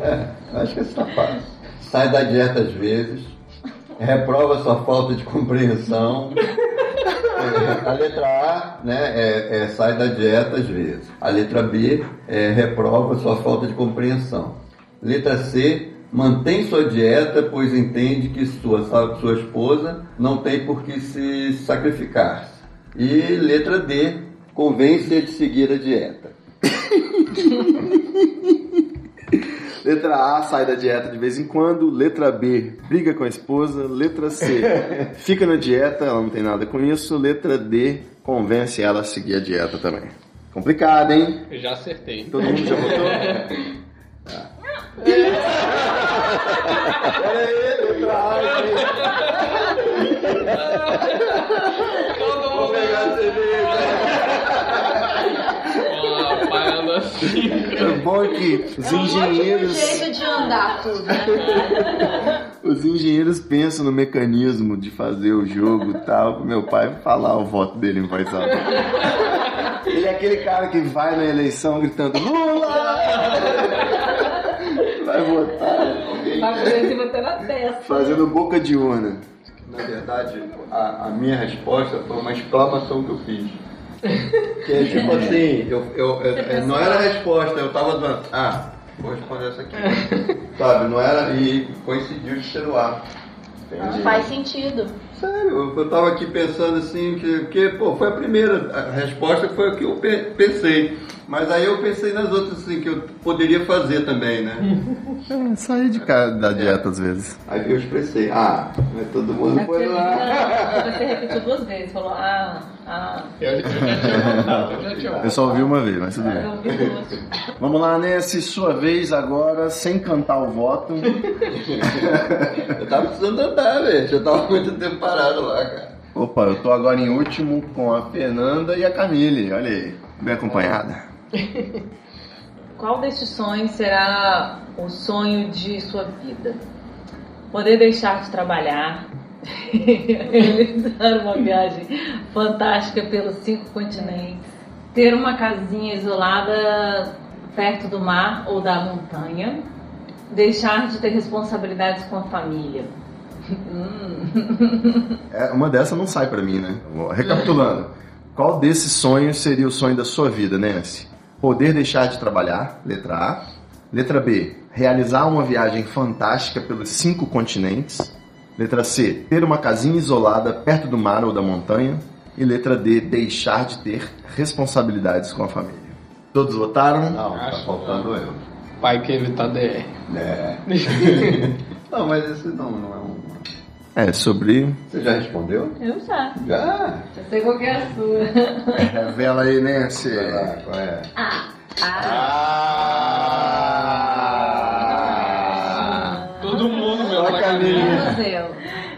É, acho que isso tá fácil. Sai da dieta às vezes, reprova sua falta de compreensão. É, a letra A né, é, é sai da dieta às vezes. A letra B é reprova sua falta de compreensão. Letra C mantém sua dieta, pois entende que sua, sua esposa não tem por que se sacrificar. E letra D convence-a de seguir a dieta. *laughs* Letra A, sai da dieta de vez em quando. Letra B, briga com a esposa. Letra C, *laughs* fica na dieta, ela não tem nada com isso. Letra D, convence ela a seguir a dieta também. Complicado, hein? Eu já acertei. Todo mundo já votou? *laughs* Olha aí, letra A aqui. Todo mundo pegar a parando assim. É bom que os engenheiros, jeito de andar tudo, né? *laughs* os engenheiros pensam no mecanismo de fazer o jogo e tal. Meu pai falar o voto dele em voz alta. Ele é aquele cara que vai na eleição gritando Lula! Vai votar. Testa. Fazendo boca de urna. Na verdade, a, a minha resposta foi uma exclamação que eu fiz. Que é tipo assim, eu, eu, eu- eu- não era a resposta, eu tava dando. Ah, vou responder essa aqui. *laughs* Sabe, não era. E coincidiu de ser o A. Entendi. Faz sentido. Sério, eu, eu tava aqui pensando assim, que, que, pô, foi a primeira a resposta foi o que eu pe- pensei. Mas aí eu pensei nas outras assim, que eu poderia fazer também, né? *laughs* É, sair de casa da dieta às vezes. Aí eu expressei, ah, mas todo mundo foi lá. Você repetiu *laughs* duas vezes, falou ah, ah. Eu, eu já tinha *laughs* votado, eu já tinha Eu votado. só ouvi uma vez, mas tudo bem. Vamos lá, Nancy, sua vez agora, sem cantar o voto. *laughs* Eu tava precisando andar, velho. Eu tava muito tempo parado lá, cara. Opa, eu tô agora em último com a Fernanda e a Camille. Olha aí, bem acompanhada. Qual destes sonhos será o sonho de sua vida? Poder deixar de trabalhar, *laughs* realizar uma viagem fantástica pelos cinco continentes, ter uma casinha isolada perto do mar ou da montanha, deixar de ter responsabilidades com a família. *laughs* Hum. É, uma dessa não sai pra mim, né? Recapitulando. Qual desses sonhos seria o sonho da sua vida, Nancy? Poder deixar de trabalhar, letra A. Letra B, realizar uma viagem fantástica pelos cinco continentes. Letra C, ter uma casinha isolada perto do mar ou da montanha. E letra D, deixar de ter responsabilidades com a família. Todos votaram? Não, tá Acho faltando eu. Pai que evitar DR. É. *laughs* não, mas esse não, não é um. É, sobre. Você já respondeu? Eu já. Já? Já sei qual que é a sua. *laughs* Revela aí, Nancy. Vai lá, qual é? Todo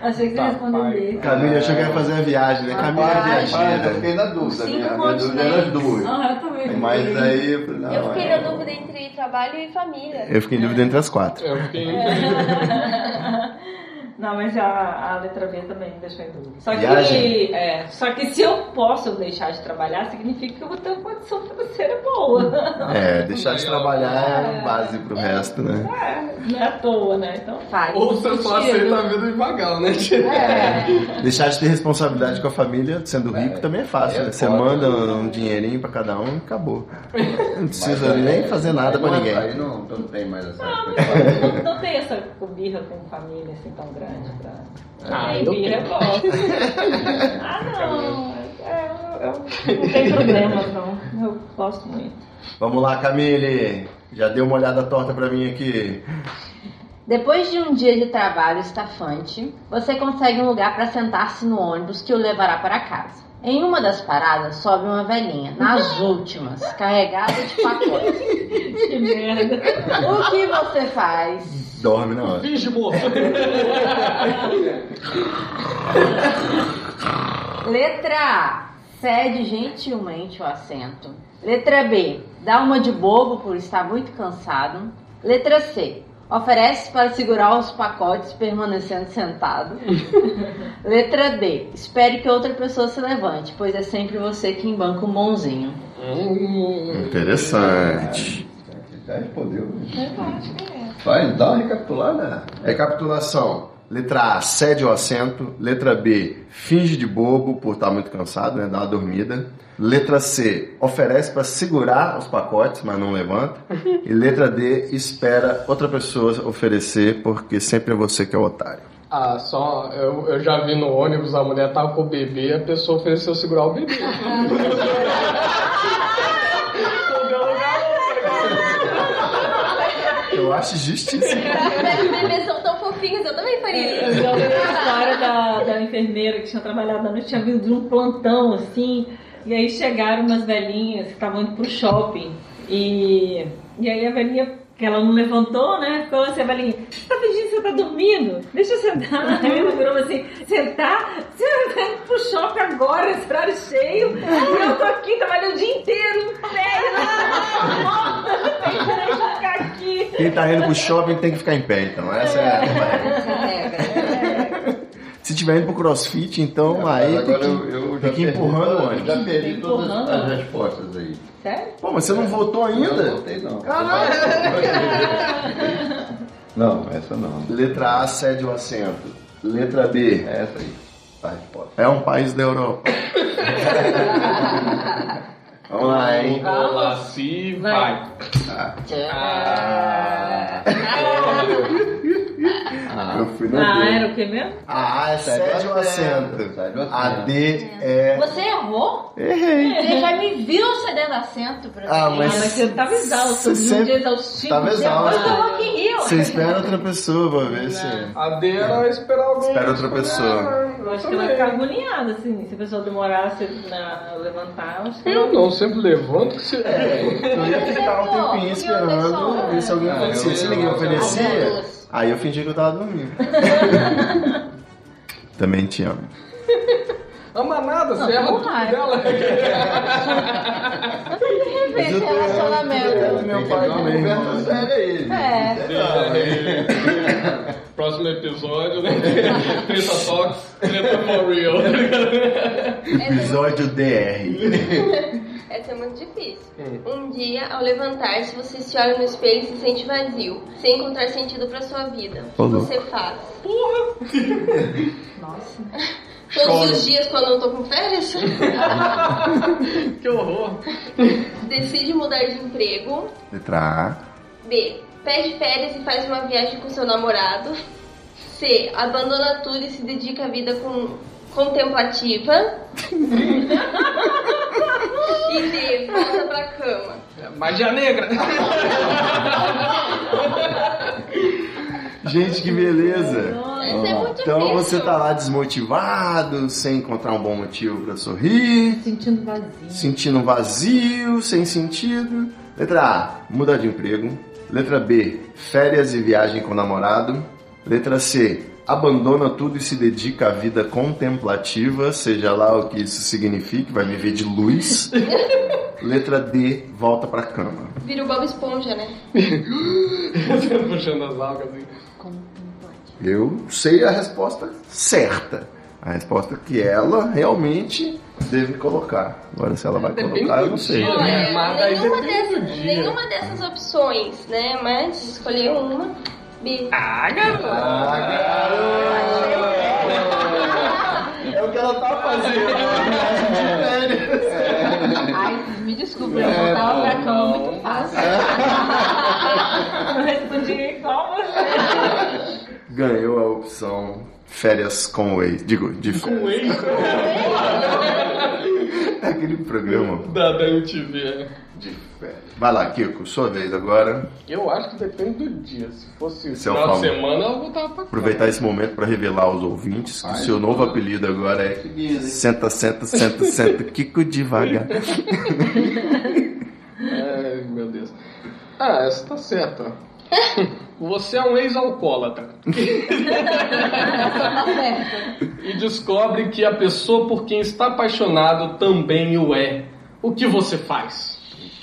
Achei que você ia responder Papai. dele. Camille achou que ia fazer uma viagem, né? Camille é Mas eu viajeira. fiquei na dúvida. Minha, minha dúvida era as duas. Ah, eu também. Mas aí eu falei, não. Eu fiquei é- na dúvida entre trabalho e família. Eu fiquei em dúvida entre as quatro. Eu fiquei. *laughs* *laughs* Não, mas a, a letra B também me deixou em dúvida. Só que, é, só que se eu posso deixar de trabalhar, significa que eu vou ter uma condição financeira boa. *laughs* É, deixar de trabalhar é a base pro resto, né? É, não é à toa, né? Então Faz. Ou você só sentido. aceita a vida devagar, né? É. *laughs* Deixar de ter responsabilidade com a família, sendo rico, também é fácil. né? Você manda um dinheirinho pra cada um e acabou. Não precisa nem fazer nada pra não- ninguém. Aí não, não tem mais essa Não, coisa. não tem essa birra com família assim tão grande. Verdade. Pra... Ah, Aí eu posso. *laughs* ah, não. É, eu, eu não tem problema, não. Eu gosto muito. Vamos lá, Camille. Já deu uma olhada torta pra mim aqui. Depois de um dia de trabalho estafante, você consegue um lugar para sentar-se no ônibus que o levará para casa. Em uma das paradas sobe uma velhinha, nas *laughs* últimas, carregada de pacotes. Que merda. O que você faz? Dorme na hora. Finge moço. Letra A. Cede gentilmente o assento. Letra B. Dá uma de bobo por estar muito cansado. Letra C. Oferece para segurar os pacotes permanecendo sentado. *laughs* Letra D. Espere que outra pessoa se levante, pois é sempre você quem banca um bonzinho. Interessante. Já respondeu. Vai, dá uma recapitulada. Recapitulação. Letra A, cede o assento. Letra B, finge de bobo por estar muito cansado, né? Dá uma dormida. Letra C, oferece para segurar os pacotes, mas não levanta. *laughs* E letra D, espera outra pessoa oferecer, porque sempre é você que é o otário. Ah, só. Eu, eu já vi no ônibus, a mulher tava com o bebê, a pessoa ofereceu segurar o bebê. *laughs* Eu acho justíssimo. Os bebês são tão fofinhos, eu também faria Eu isso. já ouvi a história da, da enfermeira que tinha trabalhado à noite, tinha vindo de um plantão assim, e aí chegaram umas velhinhas que estavam indo pro shopping. E, e aí a velhinha, que ela não levantou, né? Ficou assim, a velhinha, você tá fingindo que você tá dormindo? Deixa eu sentar. Aí ela virou assim, sentar? Você tá indo pro shopping agora, esse horário cheio, e eu tô aqui trabalhando o dia inteiro, em pé, deixa eu ficar aqui. Quem tá indo pro shopping tem que ficar em pé, então. Essa é a regra. Se tiver indo pro crossfit, então aí tem eu, que, eu já tem que empurrando o todas- ônibus. Já perdi todas as respostas aí. Sério? Pô, mas você não votou Não ainda? voltei não. Caralho! *laughs* Não, essa não. Letra A, cede o assento. Letra B, É essa aí. A resposta. é um país da Europa. *laughs* Vamos lá, hein? Olá, se vai. Ah. Eu fui na Ah, D. era o que mesmo? A A é cede o assento. Cede o assento. A D é... Você errou? Errei. Você já me viu cedendo assento pra Ah, mim. mas- Ah, mas você tava exausto, Você um dia exaustivo. tava exausto. Eu trabalho. aqui em Rio. Você espera outra pessoa pra ver se... A D era esperar alguém. Espera outra pessoa. Eu acho que ela vai ficar agoniada, assim, se a pessoa demorasse na levantar, eu acho que Eu não, sempre levanto que se. Eu ia ficar um tempinho esperando ver se alguém oferecia. Se ninguém oferecia, aí eu fingi que eu tava dormindo. *laughs* Também te amo. Ama nada, você erra tudo dela. Esse relacionamento. Meu pai conversa séria aí. É. *laughs* Próximo episódio, né? *laughs* Treta Talks, Treta for Real. Episódio DR. Essa é muito difícil. Um dia, ao levantar-se, você se olha no espelho e se sente vazio, sem encontrar sentido pra sua vida. O que você faz? *laughs* Nossa. Todos Choro. os dias quando eu não tô com férias? *laughs* que horror. Decide mudar de emprego. Letra A. B. Pede férias e faz uma viagem com seu namorado. C. Abandona tudo e se dedica à vida com contemplativa. *laughs* e D. Volta pra cama. Magia negra. Gente, que beleza. É muito Então difícil. você tá lá desmotivado, sem encontrar um bom motivo pra sorrir, sentindo vazio. sentindo vazio, sem sentido. Letra A, muda de emprego. Letra B, férias e viagem com o namorado. Letra C, abandona tudo e se dedica à vida contemplativa, seja lá o que isso signifique, vai viver de luz. *laughs* Letra D, volta pra cama. Vira o Bob Esponja, né? Você *laughs* puxando as algas assim. Eu sei a resposta certa. A resposta que ela realmente deve colocar. Agora, se ela vai Depende colocar, eu não sei. dia. Olha, Mas aí nenhuma, dessas, dia. nenhuma dessas opções, né? Mas escolher uma. B. Ah, garoto. É o que ela tá fazendo. Ai, me desculpa, eu voltava pra cama muito fácil. Eu respondi igual você. ganhou a opção férias com o ex. Digo, de Com férias. ex Aquele programa da, da MTV. De férias. Vai lá, Kiko, sua vez agora. Eu acho que depende do dia. Se fosse Esse é final de semana, eu voltava pra casa. Aproveitar esse momento para revelar aos ouvintes que o Ai, seu novo apelido agora é? Senta, senta, senta, senta, Kiko devagar. Ai, meu Deus. Ah, essa tá certa. Você é um ex-alcoólatra. e descobre que a pessoa por quem está apaixonado também o é. O que você faz?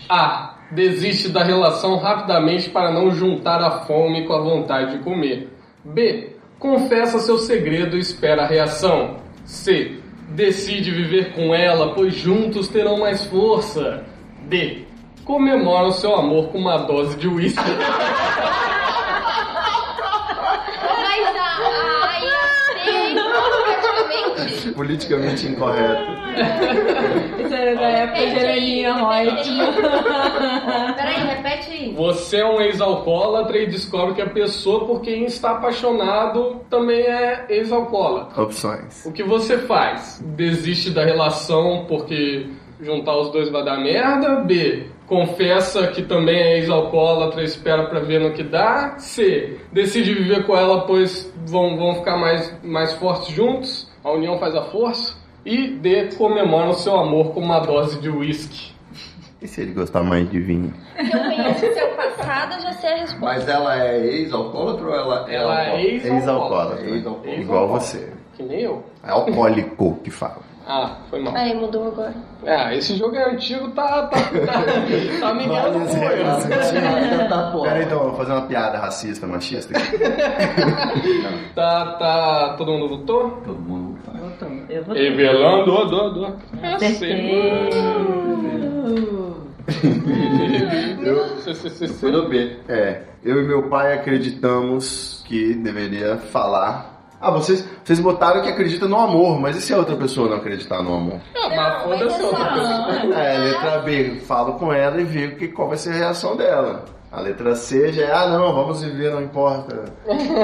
A. Desiste da relação rapidamente para não juntar a fome com a vontade de comer. B. Confessa seu segredo e espera a reação. C. Decide viver com ela, pois juntos terão mais força. D. Comemora o seu amor com uma dose de uísque. *laughs* Politicamente incorreto. *laughs* Isso era da época de Heleninha Reut. *laughs* Peraí, repete aí. Você é um ex-alcoólatra e descobre que a pessoa por quem está apaixonado também é ex-alcoólatra. Opções. O que você faz? Desiste da relação porque juntar os dois vai dar merda? B. Confessa que também é ex-alcoólatra e espera pra ver no que dá? C. Decide viver com ela pois vão, vão ficar mais, mais fortes juntos? A união faz a força? E D. Comemora o seu amor com uma dose de uísque. E se ele gostar mais de vinho? Se eu conheço o seu passado, eu já sei a resposta. Mas ela é ex-alcoólatra ou ela é Ela é alcoólatra? ex-alcoólatra. Ex-alcoólatra. Ex-alcoólatra. Igual você. Que nem eu. É alcoólico que fala. Ah, foi mal. Aí mudou agora. Ah, esse jogo é antigo, tá. tá, tá, tá com eu. antigas. Tá fora. Pera aí, então, eu vou fazer uma piada racista, machista aqui. *laughs* Tá, tá. Todo mundo votou? Todo mundo. Eu vou Revelando, ó, ó, ó. Acertei. Foi no B. É, eu e meu pai acreditamos que deveria falar. Ah, vocês, vocês botaram que acredita no amor, mas e se a outra pessoa não acreditar no amor? Ah, mas foda-se outra pessoa. É, letra B, falo com ela e vejo que, qual vai ser a reação dela. A letra C já é, ah não, vamos viver, não importa.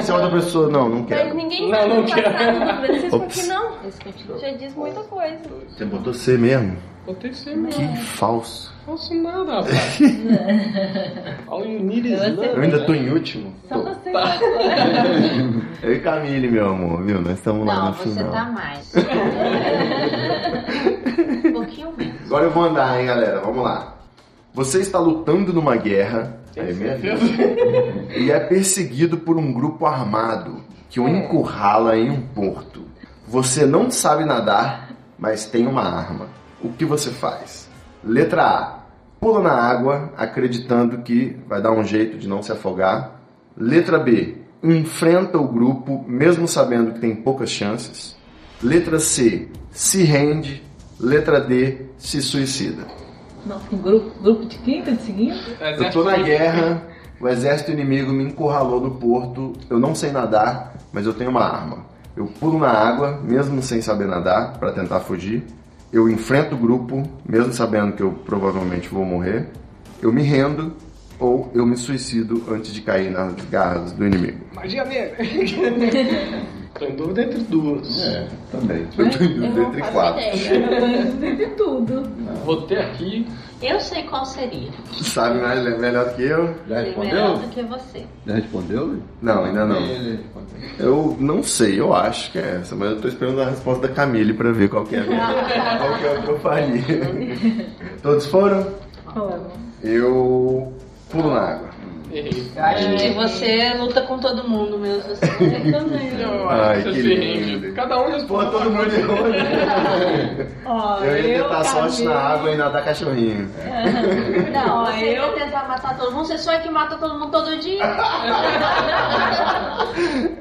Se a outra pessoa, não, não Mas quero. ninguém Não, não o quero. do que não. Esse. Já diz muita coisa. Você botou C mesmo? Botei C mesmo. Que falso. Não faço nada, rapaz. All you need is Eu ainda tô em último. Só você. *laughs* Eu e Camille, meu amor, viu? Nós estamos lá Não, no você final. tá mais. *laughs* um pouquinho menos. Agora eu vou andar, hein, galera? Vamos lá. Você está lutando numa guerra. Aí, minha e é perseguido por um grupo armado que o encurrala em um porto. Você não sabe nadar, mas tem uma arma. O que você faz? Letra A. Pula na água, acreditando que vai dar um jeito de não se afogar. Letra B. Enfrenta o grupo, mesmo sabendo que tem poucas chances. Letra C. Se rende. Letra D. Se suicida. Não, um grupo, grupo de quem tá te seguindo? Eu tô na guerra, o exército inimigo me encurralou no porto, eu não sei nadar, mas eu tenho uma arma. Eu pulo na água, mesmo sem saber nadar, para tentar fugir. Eu enfrento o grupo, mesmo sabendo que eu provavelmente vou morrer. Eu me rendo ou eu me suicido antes de cair nas garras do inimigo. Magia negra. *laughs* Tô em dúvida entre duas. É, também. Eu tô em dúvida entre quatro. Eu tô em dúvida de tudo. Botei aqui. Eu sei qual seria. Sabe mais melhor do que eu? Já Sei melhor respondeu? do que você. Já respondeu? Não, ainda não. Respondeu. Eu não sei, eu acho que é essa, mas eu tô esperando a resposta da Camille pra ver qual que é a minha, *laughs* qual que é o que eu faria. Todos foram? Eu pulo na água. Errei. Eu acho que você luta com todo mundo mesmo. Você também. Eu *laughs* Ai, acho que que se rende. lindo. Cada um responde. todo mundo errou. *laughs* Ó, Eu ia tentar sorte na água e nadar cachorrinho. *laughs* Não, Ó, você eu- ia tentar matar todo mundo. Você só é que mata todo mundo todo dia.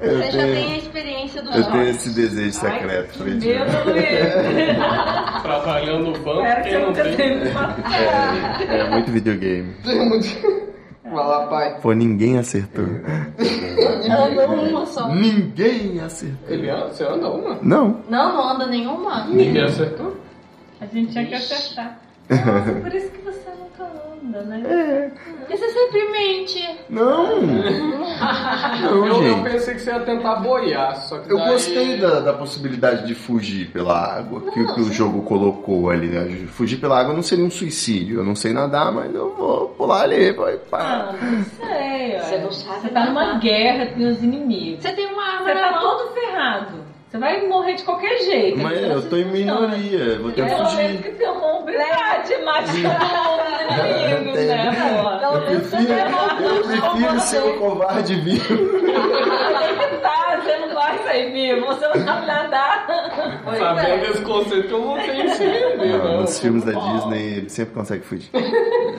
Eu Você já tenho, tem a experiência do eu jogo. tendo esse desejo secreto, Fred. Meu Luiz. Trabalhando no banco, que quem não tem. tenha É, é muito videogame. Vai lá, pai. Pô, ninguém acertou. *laughs* Anda uma só. Ninguém acertou. Ele anda? Você anda uma? Não. Não, não anda nenhuma. Ninguém acertou? A gente tinha que acertar. Nossa, *laughs* por isso que você anda, né? É. Sempre mente. *laughs* Não! Não, Eu, eu pensei que você ia tentar boiar, só que Eu daí- gostei da, da possibilidade de fugir pela água que, que o jogo colocou ali, né? Fugir pela água não seria um suicídio. Eu não sei nadar, mas eu vou pular ali. Vai, pá. Ah, não sei. Você não sabe Você tá numa guerra com os inimigos. Você tem uma arma Você tá mão. todo ferrado. Você vai morrer de qualquer jeito. Mas eu tô em funciona. minoria, vou ter que Pelo menos fugir. que tem uma mobilidade mais *laughs* inimigos, né, porra? Eu prefiro, eu prefiro ser um covarde vivo. *laughs* Tá, você não vai sair vivo, você não sabe nadar. Sabendo é. desse conceito, eu *laughs* não tenho que se render, Não, não. nos filmes da Disney ele sempre consegue fugir.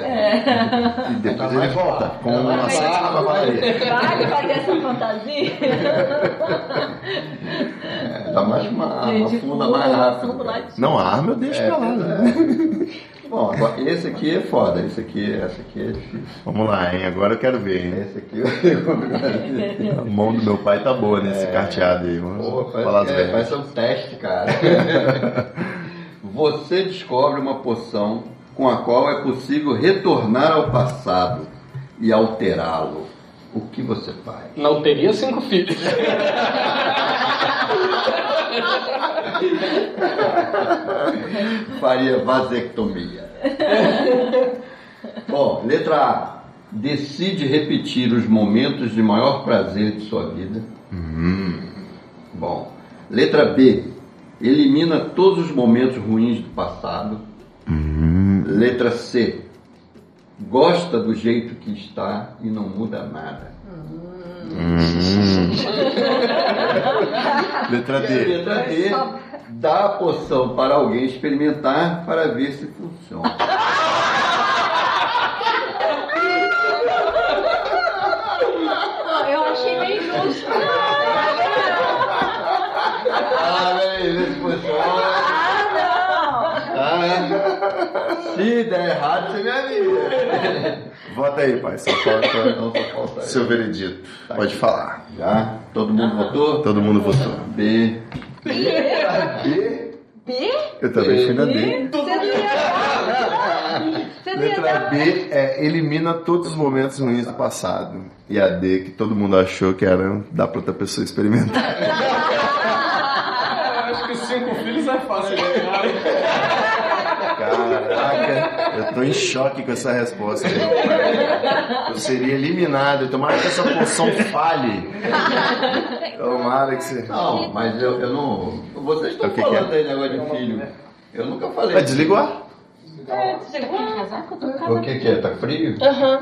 É. E depois ele volta com uma sétima cavalaria. Vale fazer essa fantasia? É, dá mais uma arma, funda mais no rápido. Não, a arma eu deixo É, pra lá. né? Bom, agora, esse aqui é foda, esse aqui, esse aqui é difícil. Vamos lá, hein? Agora eu quero ver, hein? Esse aqui eu *laughs* A mão do meu pai tá boa nesse carteado aí. Vamos Pô, falar é, parece um teste, cara. *laughs* Você descobre uma poção com a qual é possível retornar ao passado e alterá-lo. O que você faz? Não teria cinco filhos. *laughs* *laughs* Faria vasectomia. *laughs* Bom, letra A. Decide repetir os momentos de maior prazer de sua vida. Bom. Letra B. Elimina todos os momentos ruins do passado. Letra C. Gosta do jeito que está e não muda nada. Letra E a D. letra D. Dá a poção para alguém experimentar para ver se funciona. Eu achei meio justo. Ah, peraí, vê se funciona. Se der errado, você me avisa. *laughs* Vota aí, pai. Só falta só falta aí. seu veredito. Pode falar. Já? Todo mundo votou? Todo mundo votou. B. B? Eu também fui na D. Você não ia dar. Você não ia Letra. B é elimina todos os momentos ruins do passado. E a D, que todo mundo achou que era dar pra outra pessoa experimentar. *laughs* Eu acho que cinco filhos é fácil de ganhar. Caraca, eu tô em choque com essa resposta. Eu seria eliminado. Tomara que essa poção falhe. Tomara que você. Não, mas eu, eu não. Vocês estão O que que falando é? aí negócio de filho. Eu nunca falei. Vai desligar? É, cara? O que, que é? Tá frio? Aham.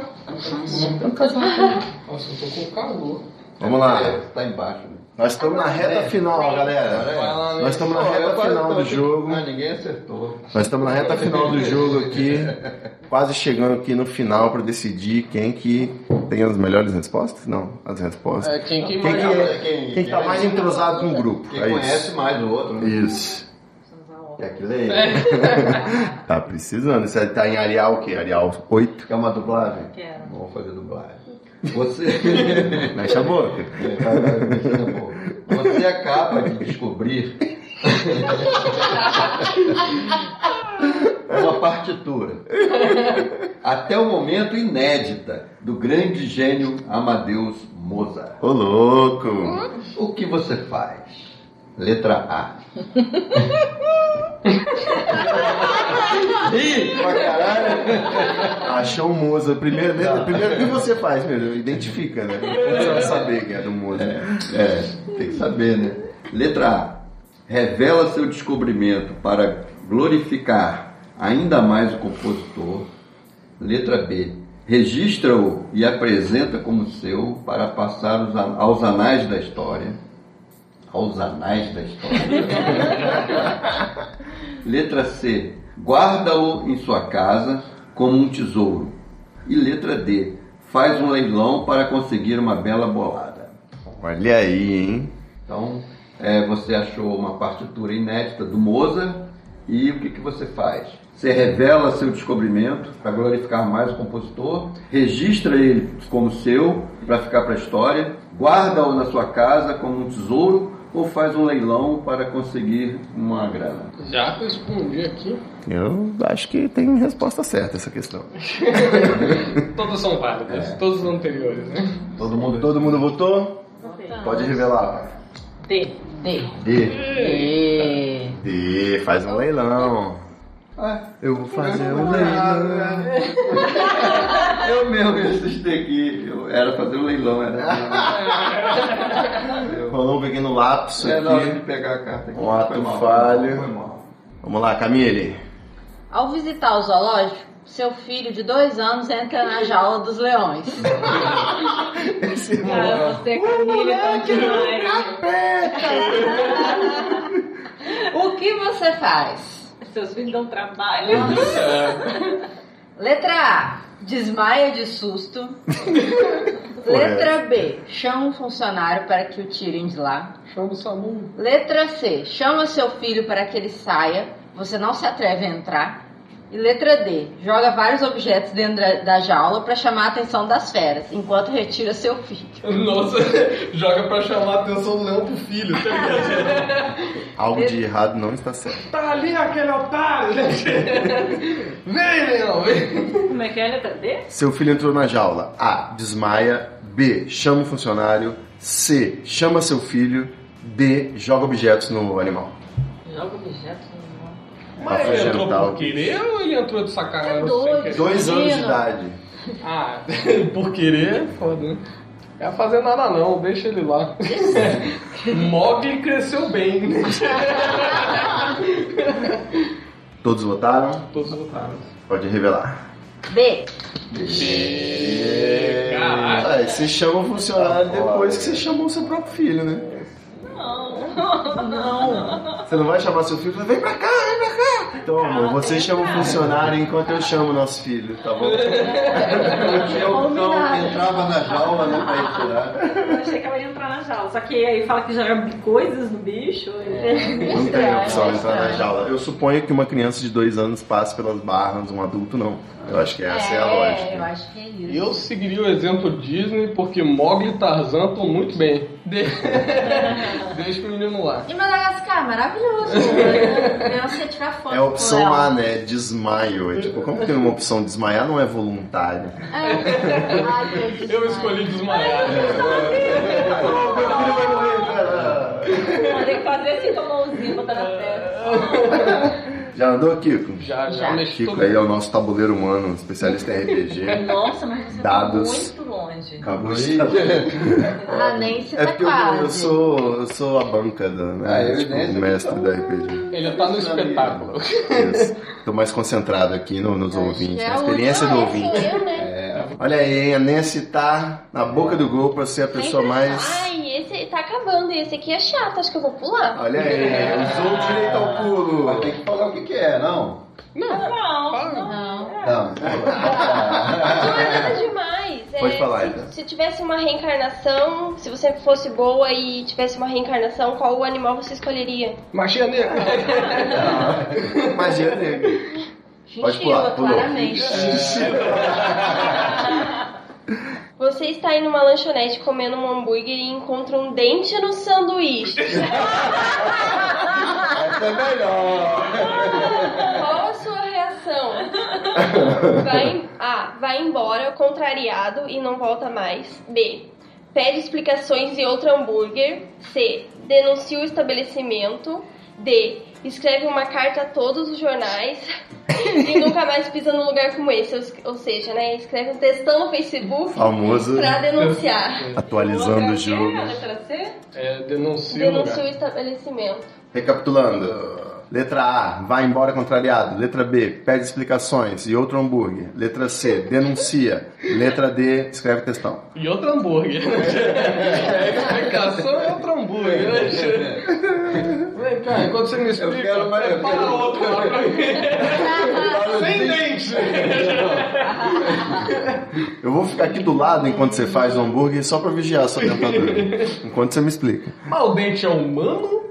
Nossa, eu tô com calor. Vamos lá. É, tá embaixo. Nós estamos na reta final, galera. Nós estamos na reta final do jogo. Ninguém acertou. Nós estamos na reta final do jogo aqui, *laughs* quase chegando aqui no final para decidir quem que tem as melhores respostas? Não, as respostas. É, quem que Quem que, mais- é, quem- quem que tá mais entrosado com o grupo? Quem É conhece isso. mais o outro, né? Isso. Que leia? *laughs* Tá precisando. Você tá em Arial o quê? Arial 8? Quer uma dublagem? Quero. Vamos fazer dublagem. Você. *laughs* Mexe a boca. Você acaba de descobrir *laughs* uma partitura. Até o momento inédita do grande gênio Amadeus Mozart. Ô louco! O que você faz? Letra A. *laughs* Ih, pra caralho. Achou o Moza. Primeiro, né? primeiro o que você faz, meu? Identifica, né? Você vai saber que é do Moza. É, tem que saber, né? Letra A. Revela seu descobrimento para glorificar ainda mais o compositor. Letra B. Registra-o e apresenta como seu para passar aos anais da história. Aos anais da história. Letra C. Guarda-o em sua casa como um tesouro. E letra D. Faz um leilão para conseguir uma bela bolada. Olha aí, hein? Então, é, você achou uma partitura inédita do Mozart e o que, que você faz? Você revela seu descobrimento para glorificar mais o compositor, registra ele como seu para ficar para a história, guarda-o na sua casa como um tesouro ou faz um leilão para conseguir uma grana? Já respondi aqui. Eu acho que tem resposta certa essa questão. *laughs* Todas são válidas, todas as anteriores, né? Todo mundo. Todo mundo votou? Pode revelar. D. D. D. D. D, faz um leilão. Eu vou fazer um leilão. Eu mesmo me assustei aqui. Eu era fazer um leilão, era. Rolou um pequeno lapso É na hora de aqui. pegar a carta aqui. Um ato Foi mal, falho. Foi mal. Vamos lá, Camille. Ao visitar o zoológico, seu filho de dois anos entra na jaula dos leões. Cara, você, Camila, tá demais. O que você faz? Seus filhos dão trabalho. *laughs* Letra A. Desmaia de susto. *laughs* Letra B. Chama um funcionário para que o tirem de lá. Chama o Samu. Letra C. Chama seu filho para que ele saia. Você não se atreve a entrar. E letra D. Joga vários objetos dentro da, jaula para chamar a atenção das feras, enquanto retira seu filho. *laughs* Nossa, joga pra chamar a atenção do leão pro filho, tá ligado? *laughs* Algo de errado não está certo. Tá ali aquele otário! Vem, leão, vem! Como é que é a letra D? Seu filho entrou na jaula. A. Desmaia. B. Chama um funcionário. C. Chama seu filho. D. Joga objetos no animal. Joga objetos Mas ele entrou por querer ou ele entrou de sacanagem? É doido. Dois anos de idade. Ah, *laughs* por querer, foda. né? É fazer nada não, deixa ele lá. *laughs* Mogli cresceu bem. Todos votaram? Todos votaram. Pode revelar. B. Caraca. Ah, você chama o funcionário depois que você chamou o seu próprio filho, né? *laughs* Não. Você não vai chamar seu filho e vem pra cá, Então, amor, você chama o funcionário enquanto eu chamo o nosso filho, tá bom? Eu tinha opção, entrava na jaula, né, pra ir tirar. Eu achei que ela ia entrar na jaula. Só que aí fala que joga coisas no bicho. e- Não tem opção de entrar na jaula. Eu suponho que uma criança de dois anos passe pelas barras, um adulto não. Eu acho que essa é, a eu lógica. acho que é isso. Eu seguiria o exemplo Disney porque Mogli e Tarzan estão muito bem. De... *laughs* Deixa o menino lá. E Madagascar, maravilhoso. Criança ia tirar foto É a opção. A, né? Desmaio. É tipo, como que tem uma opção desmaiar não é voluntário? É. Ai, eu Eu escolhi desmaiar. Meu filho vai morrer, cara. Tem que fazer assim com a mãozinha, botar na testa. *laughs* Já andou, Kiko? Já, já, Já. mexi Kiko aí é o nosso tabuleiro humano, especialista em RPG. Nossa, mas você Dados. tá muito longe. Acabou de A *laughs* Nancy É tá porque eu, eu sou, eu sou a banca da, né? Ah, eu tipo, nem o mestre que da tá RPG. Ele tá no espetáculo. Isso. Tô mais concentrado aqui no- nos ouvintes, É na a experiência do é, ouvinte. eu, né? Olha aí, hein, a Nancy tá na boca do gol pra ser a pessoa mais. Esse tá acabando. Esse aqui é chato, acho que eu vou pular. Olha aí, usou o direito ao Mas pulo. tem que falar o que, que é, não? Não, não. Não. Não. Não *laughs* é nada demais. É, Pode falar, se, então. se tivesse uma reencarnação, se você fosse boa e tivesse uma reencarnação, qual animal você escolheria? Magia negra. *laughs* Magia negra. Pode pular, pulou. claramente. *laughs* Você está aí numa lanchonete comendo um hambúrguer e encontra um dente no sanduíche. *laughs* Essa é melhor. Qual a sua reação? Vai, A. Vai embora, contrariado e não volta mais. B. Pede explicações e outro hambúrguer. C. Denuncia o estabelecimento. D. Escreve uma carta a todos os jornais *laughs* e nunca mais pisa num lugar como esse. Ou- Ou seja, né? Escreve um textão no Facebook Famoso pra denunciar. atualizando o jogo. É, denuncia o Denuncia o estabelecimento. Recapitulando. Letra A, vai embora contrariado. Letra B, pede explicações e outro hambúrguer. Letra C, denuncia. Letra D, escreve textão. E outro hambúrguer. A *laughs* explicação é outro hambúrguer. *laughs* cá, enquanto você me explica, quero mais- eu quero- outro lá pra mim. Sem dente. Eu vou ficar aqui do lado enquanto você faz o hambúrguer só pra vigiar a sua dentadura. *laughs* Enquanto você me explica. Mas o dente é humano?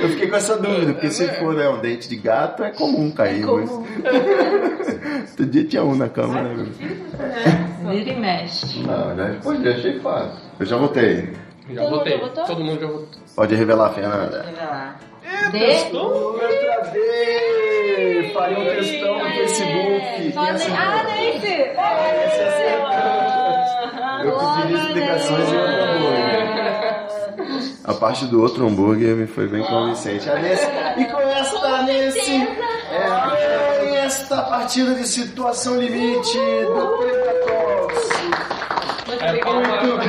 Eu fiquei com essa dúvida, porque se for né, um dente de gato é comum cair. Mas... Outro dia tinha um na cama, né? meu? Vira e mexe. Não, já respondi, achei fácil. Eu já votei. Já Todo votei. Todo mundo já votou. Pode revelar, Fernanda. D. Letra D! Faria um textão no Facebook. Ne- acertou? Ah, Nancy! Esse acertou. Eu pedi explicações em outro hambúrguer. A parte do outro hambúrguer me foi bem convincente. A Nancy, e com esta, Nancy, é, esta partida de situação limite do Preta Talks. É Muito muito bem,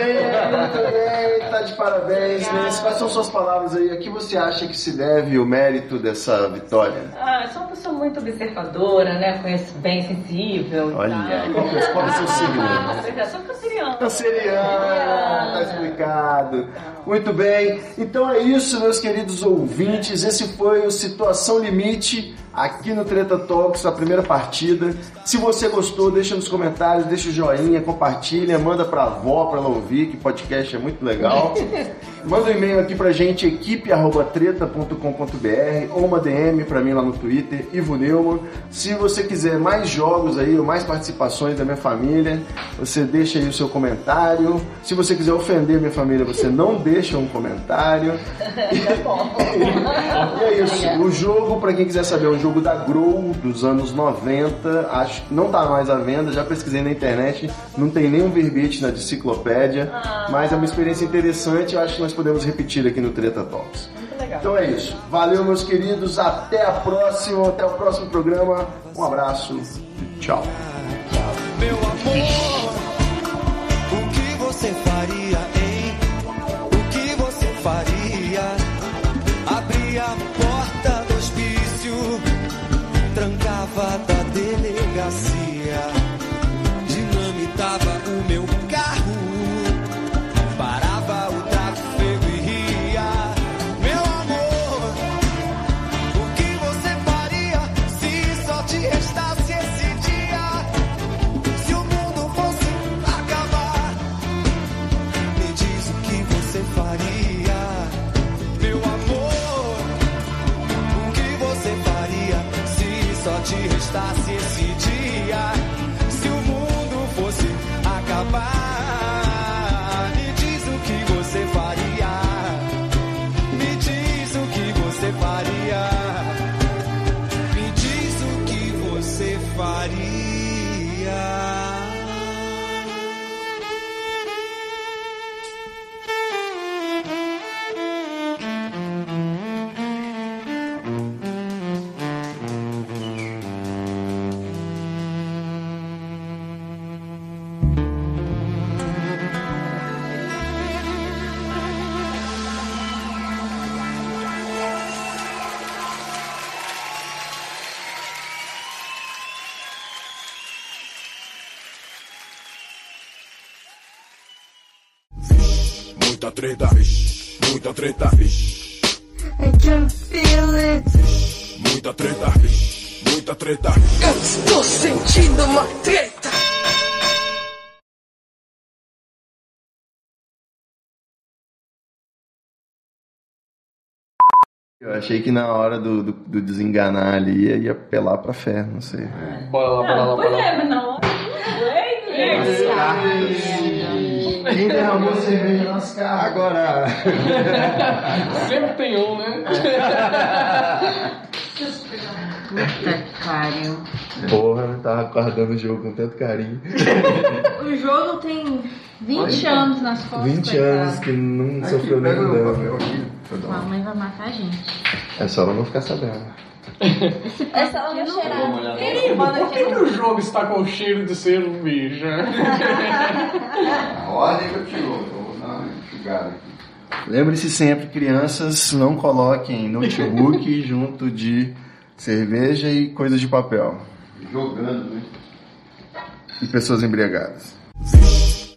tá de parabéns. Quais são suas palavras aí? A que você acha que se deve o mérito dessa vitória? Ah, eu sou uma pessoa muito observadora, né? Conheço bem sensível. Olha, qual é- qual é o seu signo? Ah, eu sou canceriana. Canceriana, tá explicado. Muito bem, então é isso, meus queridos ouvintes. Esse foi o Situação Limite aqui no Treta Talks, a primeira partida. Se você gostou, deixa nos comentários, deixa o joinha, compartilha, manda pra avó pra ela ouvir, que podcast é muito legal. *laughs* Manda um e-mail aqui pra gente, equipe.treta.com.br ou uma DM pra mim lá no Twitter, Ivo Neumann. Se você quiser mais jogos aí, ou mais participações da minha família, você deixa aí o seu comentário. Se você quiser ofender minha família, você não deixa um comentário. *laughs* e é isso. O jogo, pra quem quiser saber, é um jogo da Grow dos anos 90. Acho que não tá mais à venda, já pesquisei na internet, não tem nenhum verbete na enciclopédia, mas é uma experiência interessante, eu acho que nós podemos repetir aqui no Treta Talks. Então é isso. Valeu, meus queridos. Até a próxima, até o próximo programa. Um abraço e tchau. Meu amor, o que você faria, hein? O que você faria? Abria da delegacia, treta, vixe, muita treta, vixe, I can feel it. muita treta, vixe, muita treta. Eu estou sentindo uma treta. Eu achei que na hora do, do, do desenganar ali ia, ia apelar pra fé, não sei. Bora lá, bora lá, bora lá. Derramou cerveja nas cartas? Agora! *laughs* Sempre tem um, né? Puta que pariu. Porra, eu tava guardando o jogo com tanto carinho. O jogo tem 20 anos nas costas. 20 coitado. anos que não sofreu nenhum dano. Sua mãe vai matar a gente. É só ela não ficar sabendo. É só ela não cheirar. Por que, que o jogo está com cheiro de cerveja? A ordem que eu vou dar uma enxugada aqui. Lembre-se sempre, crianças, não coloquem notebook *laughs* junto de cerveja e coisas de papel. Jogando, né? E pessoas embriagadas.